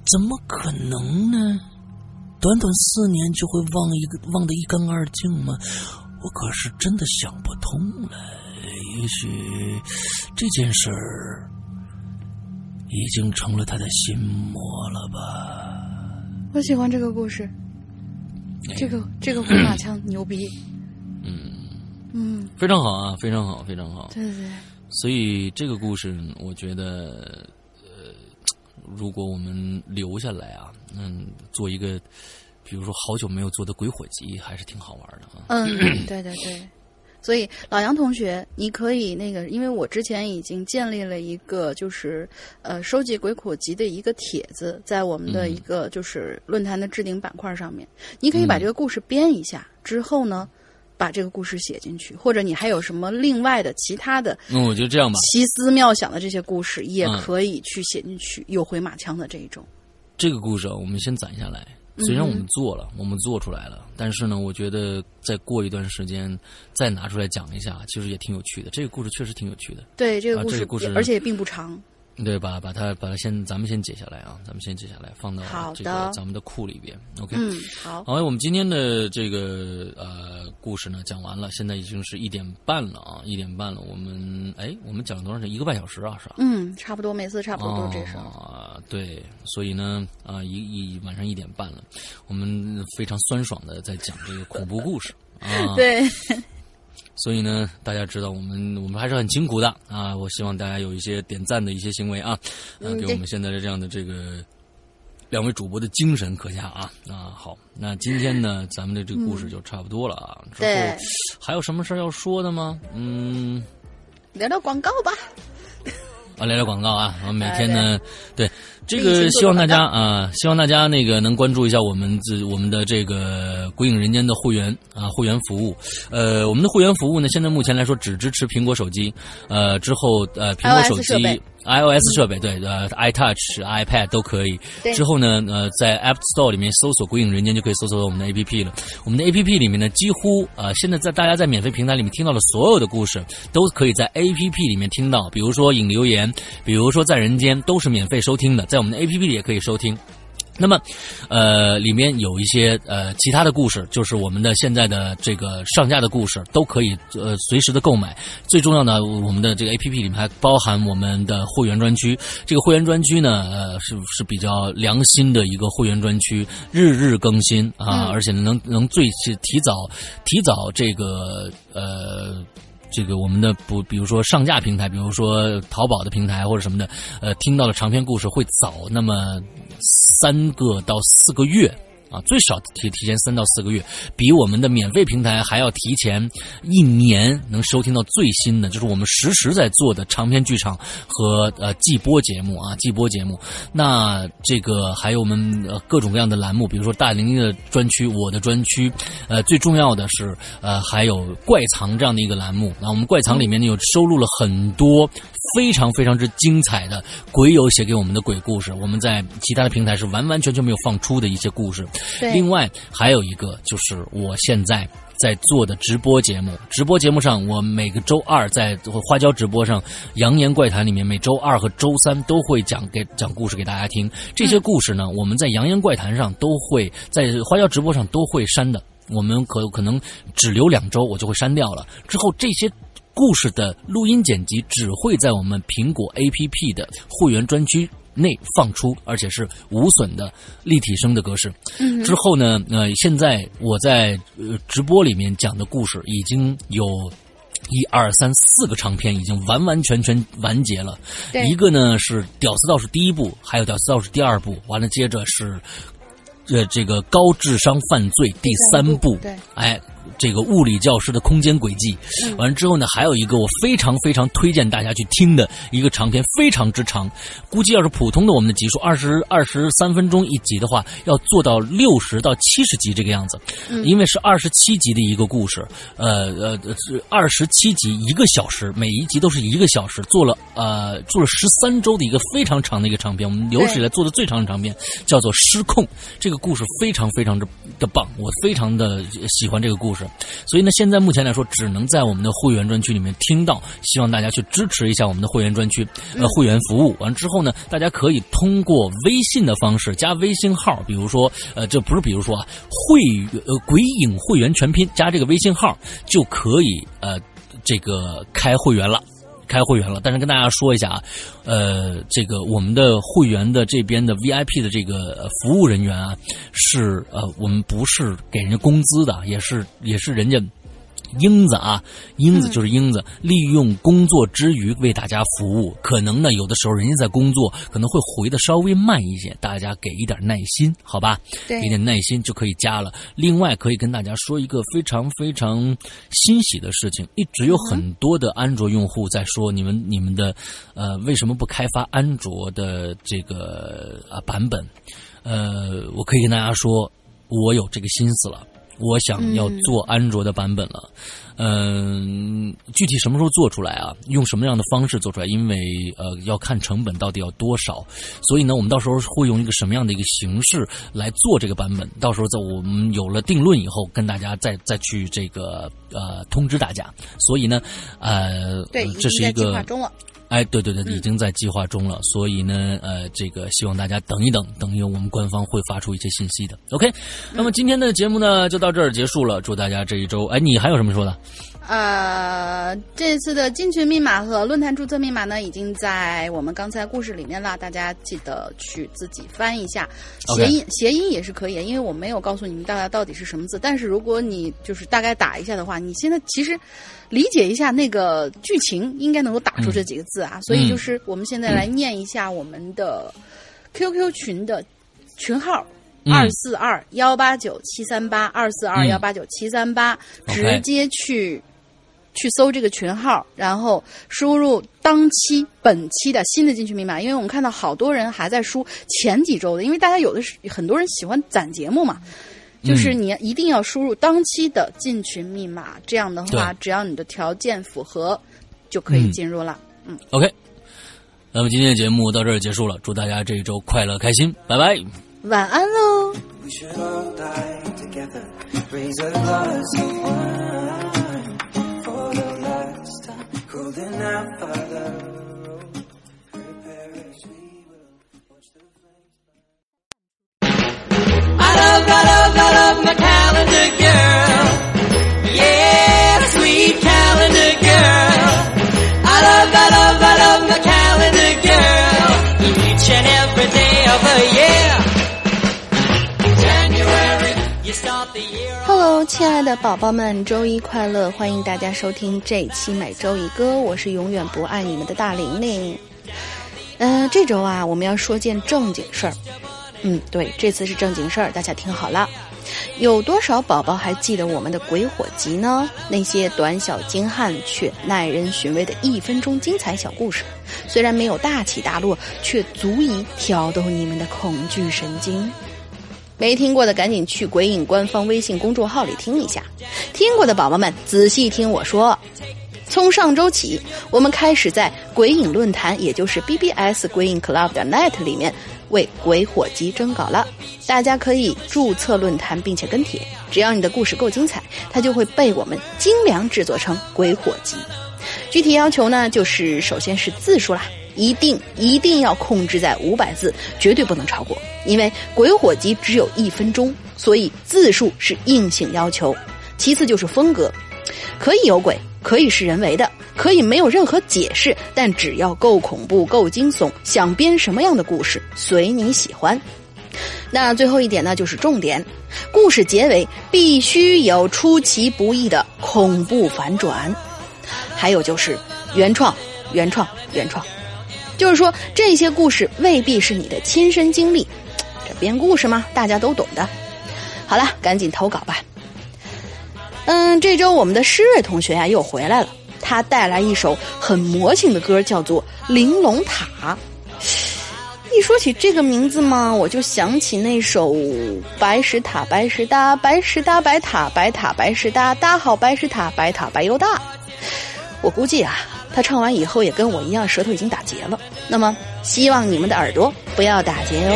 怎么可能呢？短短四年就会忘一个忘得一干二净吗？我可是真的想不通了。也许这件事儿已经成了他的心魔了吧？我喜欢这个故事，哎这个这个回马枪牛逼。嗯，嗯，非常好啊，非常好，非常好。对对对，所以这个故事，我觉得，呃，如果我们留下来啊，嗯，做一个，比如说好久没有做的鬼火集，还是挺好玩的啊。嗯，对对对。所以老杨同学，你可以那个，因为我之前已经建立了一个就是呃收集鬼火集的一个帖子，在我们的一个就是论坛的置顶板块上面，你可以把这个故事编一下，之后呢，把这个故事写进去，或者你还有什么另外的其他的那我就这样吧，奇思妙想的这些故事，也嗯可以去写进去，有回马枪的这一种。这个故事啊，我们先攒下来。虽然我们做了，我们做出来了，但是呢，我觉得再过一段时间再拿出来讲一下，其实也挺有趣的。这个故事确实挺有趣的。对这个故事，啊这个故事而且也并不长。对，把把它把它先，咱们先解下来啊，咱们先解下来，放到这个咱们的库里边。OK，嗯，好，好，我们今天的这个呃故事呢讲完了，现在已经是一点半了啊，一点半了。我们哎，我们讲了多长时间？一个半小时啊，是吧？嗯，差不多，每次差不多都是这时候。啊，对，所以呢，啊，一一晚上一点半了，我们非常酸爽的在讲这个恐怖故事啊。<laughs> 对，所以呢，大家知道我们我们还是很辛苦的啊！我希望大家有一些点赞的一些行为啊，给我们现在的这样的这个两位主播的精神可嘉啊啊！好，那今天呢，咱们的这个故事就差不多了啊。之后对还有什么事儿要说的吗？嗯。聊聊广告吧。啊，聊聊广告啊！我每天呢，对这个希望大家啊，希望大家那个能关注一下我们自我们的这个《鬼影人间》的会员啊，会员服务。呃，我们的会员服务呢，现在目前来说只支持苹果手机，呃，之后呃，苹果手机。iOS 设备对，呃，iTouch、iPad 都可以。之后呢，呃，在 App Store 里面搜索“鬼影人间”就可以搜索到我们的 APP 了。我们的 APP 里面呢，几乎呃，现在在大家在免费平台里面听到的所有的故事，都可以在 APP 里面听到。比如说影留言，比如说在人间，都是免费收听的，在我们的 APP 里也可以收听。那么，呃，里面有一些呃其他的故事，就是我们的现在的这个上架的故事，都可以呃随时的购买。最重要的，我们的这个 A P P 里面还包含我们的会员专区。这个会员专区呢，呃，是是比较良心的一个会员专区，日日更新啊，嗯而且能能最提早提早这个呃。这个我们的不，比如说上架平台，比如说淘宝的平台或者什么的，呃，听到的长篇故事会早那么三个到四个月啊，最少提提前三到四个月，比我们的免费平台还要提前一年能收听到最新的，就是我们实时在做的长篇剧场和呃季播节目啊，季播节目。那这个还有我们呃各种各样的栏目，比如说大玲玲的专区、我的专区，呃，最重要的是呃还有怪藏这样的一个栏目。那我们怪藏里面呢有收录了很多非常非常之精彩的鬼友写给我们的鬼故事，我们在其他的平台是完完全全没有放出的一些故事。另外还有一个就是我现在在做的直播节目，直播节目上我每个周二在花椒直播上《扬言怪谈》里面，每周二和周三都会讲给讲故事给大家听。这些故事呢，我们在《扬言怪谈》上都会在花椒直播上都会删的。我们可可能只留两周，我就会删掉了。之后这些故事的录音剪辑只会在我们苹果 APP 的会员专区内放出，而且是无损的立体声的格式。嗯之后呢，呃，现在我在呃直播里面讲的故事已经有。一二三四个长篇已经完完全全完结了，一个呢是《屌丝道士》第一部，还有《屌丝道士》第二部，完了接着是，这，这个高智商犯罪第三部，对哎，这个物理教师的空间轨迹。嗯完了之后呢，还有一个我非常非常推荐大家去听的一个长篇，非常之长。估计要是普通的我们的集数二十二十三分钟一集的话，要做到六十到七十集这个样子，嗯因为是二十七集的一个故事，呃呃是二十七集一个小时，每一集都是一个小时，做了呃做了十三周的一个非常长的一个长篇，我们有史以来做的最长的长篇，叫做《失控》。这个故事非常非常的的棒，我非常的喜欢这个故事。所以呢，现在目前来说，只能在我们的会员专区里面听到。希望大家去支持一下我们的会员专区，呃，会员服务。完之后呢，大家可以通过微信的方式加微信号，比如说，呃，这不是比如说啊，会呃鬼影会员全拼加这个微信号就可以呃这个开会员了。开会员了，但是跟大家说一下啊，呃，这个我们的会员的这边的 VIP 的这个服务人员啊，是呃我们不是给人家工资的，也是也是人家。英子啊，英子就是英子，利用工作之余为大家服务。可能呢，有的时候人家在工作，可能会回的稍微慢一些，大家给一点耐心，好吧？对给点耐心就可以加了。另外，可以跟大家说一个非常非常欣喜的事情，一直有很多的安卓用户在说，你们你们的呃为什么不开发安卓的这个啊版本？呃，我可以跟大家说，我有这个心思了。我想要做安卓的版本了，嗯、具体什么时候做出来啊？用什么样的方式做出来？因为呃要看成本到底要多少，所以呢，我们到时候会用一个什么样的一个形式来做这个版本？到时候在我们有了定论以后，跟大家再再去这个呃通知大家。所以呢，呃，对，这是一个。哎，对对对，嗯已经在计划中了，所以呢，呃，这个希望大家等一等，等于我们官方会发出一些信息的。OK，那么今天的节目呢就到这儿结束了，祝大家这一周，哎，你还有什么说的？呃，这次的进群密码和论坛注册密码呢，已经在我们刚才故事里面了，大家记得去自己翻一下。谐音谐音也是可以，因为我没有告诉你们大家到底是什么字，但是如果你就是大概打一下的话，你现在其实理解一下那个剧情，应该能够打出这几个字啊。所以就是我们现在来念一下我们的 QQ 群的群号。嗯二四二幺八九七三八，二四二幺八九七三八，直接去去搜这个群号，然后输入当期本期的新的进群密码，因为我们看到好多人还在输前几周的，因为大家有的是很多人喜欢攒节目嘛，就是你一定要输入当期的进群密码，这样的话，只要你的条件符合，就可以嗯进入了。嗯 OK，那么今天的节目到这儿结束了，祝大家这一周快乐开心，拜拜。晚安喽。I love, I 亲爱的宝宝们，周一快乐！欢迎大家收听这一期每周一歌，我是永远不爱你们的大玲玲。嗯、这周啊，我们要说件正经事儿。嗯，对，这次是正经事儿，大家听好了。有多少宝宝还记得我们的鬼火集呢？那些短小精悍却耐人寻味的一分钟精彩小故事，虽然没有大起大落，却足以挑逗你们的恐惧神经。没听过的赶紧去鬼影官方微信公众号里听一下，听过的宝宝们仔细听我说。从上周起，我们开始在鬼影论坛，也就是 BBS 鬼影 Club 点 net 里面为鬼火集征稿了。大家可以注册论坛并且跟帖，只要你的故事够精彩，它就会被我们精良制作成鬼火集。具体要求呢，就是首先是字数啦，一定一定要控制在五百字，绝对不能超过，因为鬼火集只有一分钟，所以字数是硬性要求。其次就是风格，可以有鬼。可以是人为的，可以没有任何解释，但只要够恐怖、够惊悚，想编什么样的故事随你喜欢。那最后一点呢，就是重点，故事结尾必须有出其不意的恐怖反转，还有就是原创、原创、原创，就是说这些故事未必是你的亲身经历，这编故事嘛，大家都懂的。好了，赶紧投稿吧。嗯，这周我们的诗瑞同学呀又回来了，他带来一首很魔性的歌，叫做《玲珑塔》。一说起这个名字嘛，我就想起那首《白石塔白石搭，白石搭白塔白塔白石搭，搭好白石塔白塔白又大》。我估计啊，他唱完以后也跟我一样，舌头已经打结了。那么，希望你们的耳朵不要打结哦。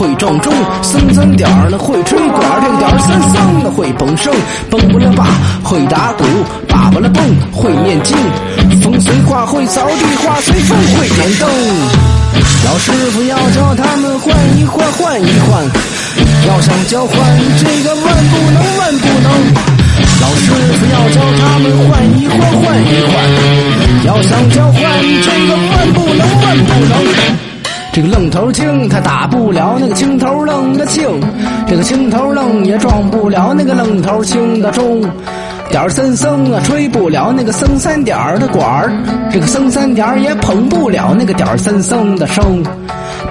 会撞钟，僧三点儿呢会吹管，这个点儿三僧呢会蹦声，蹦不了爸会打鼓，爸爸了蹦会念经，风随画会扫地，画随风会点灯。老师傅要教他们换一换，换一换，要想交换这个万不能，万不能。老师傅要教他们换一换，换一换，要想交换这个万不能，万不能。这个愣头青他打不了那个青头愣的青，这个青头愣也撞不了那个愣头青的钟。点儿三僧啊，吹不了那个僧三点的管儿，这个僧三点也捧不了那个点儿三僧的声。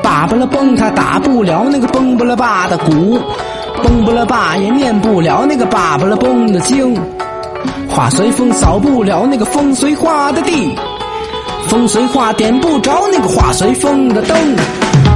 叭叭了蹦，他打不了那个蹦不了叭的鼓，蹦不了叭也念不了那个叭叭了蹦的经。画随风扫不了那个风随画的地，风随画点不着那个画随风的灯。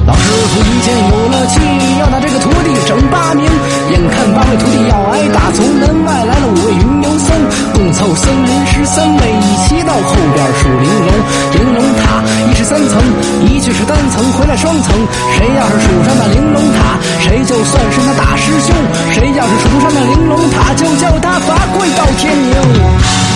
老师傅一见有了气，要拿这个徒弟整八名。眼看八位徒弟要挨打，从门外来了五位云游僧，共凑僧人十三位，一起到后边数玲珑。玲珑塔一十三层，一句是是单层，回来双层。谁要是数上那玲珑塔，谁就算是那大师兄。谁要是数上那玲珑塔，就叫他罚跪到天明。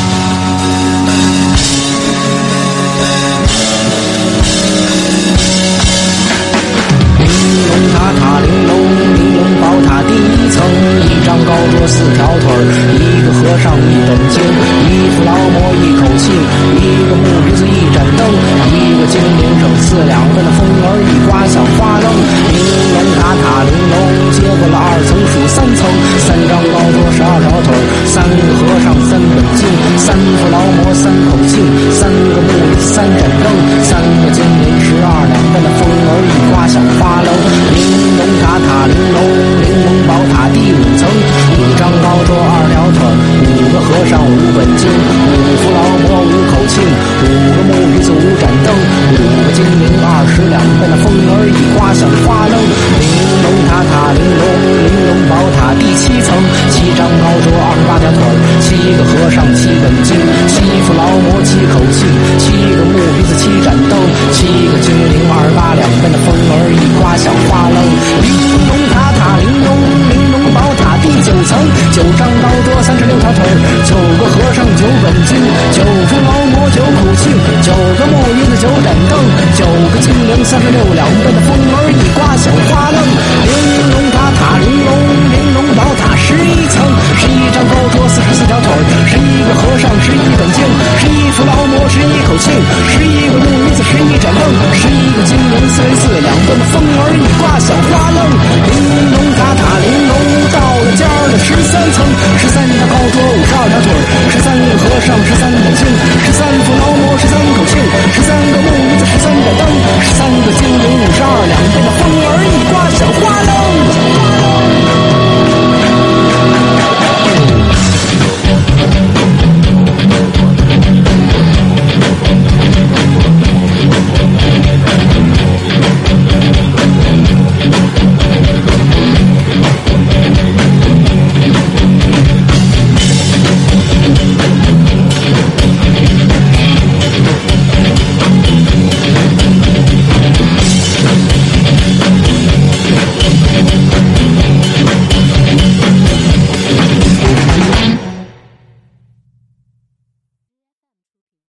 曾一，张高桌四条腿儿，一个和尚一本经，一副劳模一口气，一个木鼻子一盏灯，一个精灵剩四两分的风儿一刮响花灯。玲珑塔塔玲珑，过了二层数三层，三张高桌十二条腿，三个和尚三本经，三副劳模三口磬，三个木鼻子三盏灯，三个精灵十二两分的风儿一刮像花灯。玲珑塔塔玲珑，玲珑宝塔第五层，五张高桌二条腿，五个和尚五本经，五副劳模五口磬，五个木鱼子五盏灯，五个精灵二十两分的风儿一刮像花灯。玲珑塔塔玲珑，玲珑宝塔第七层，七张高桌二十八条腿，七个和尚七本经，七副劳模七口气，七个木鼻子七盏灯，七个精灵二十八两分的风儿一刮响花楞。玲珑塔塔玲珑，九层，九张高桌三十六条腿儿，九个和尚九本经，九副劳模九口气，九个木鱼子九盏灯，九个精灵三十六两的风儿一刮响花楞。玲珑塔塔玲珑，玲珑宝塔十一层，十一张高桌，四十四条腿儿；十一个和尚，十一本经；十一副劳模，十一口磬；十一个木鱼子，十一盏灯；十一个金铃，四十四两。风儿一刮，响哗楞。玲珑塔塔玲珑，到了家儿的十三层。十三张高桌，五十二条腿儿；十三个和尚，十三本经；十三副劳模，十三口磬；十三个木鱼子，十三盏灯；十三个金铃，五十二两。风儿一刮，响哗楞。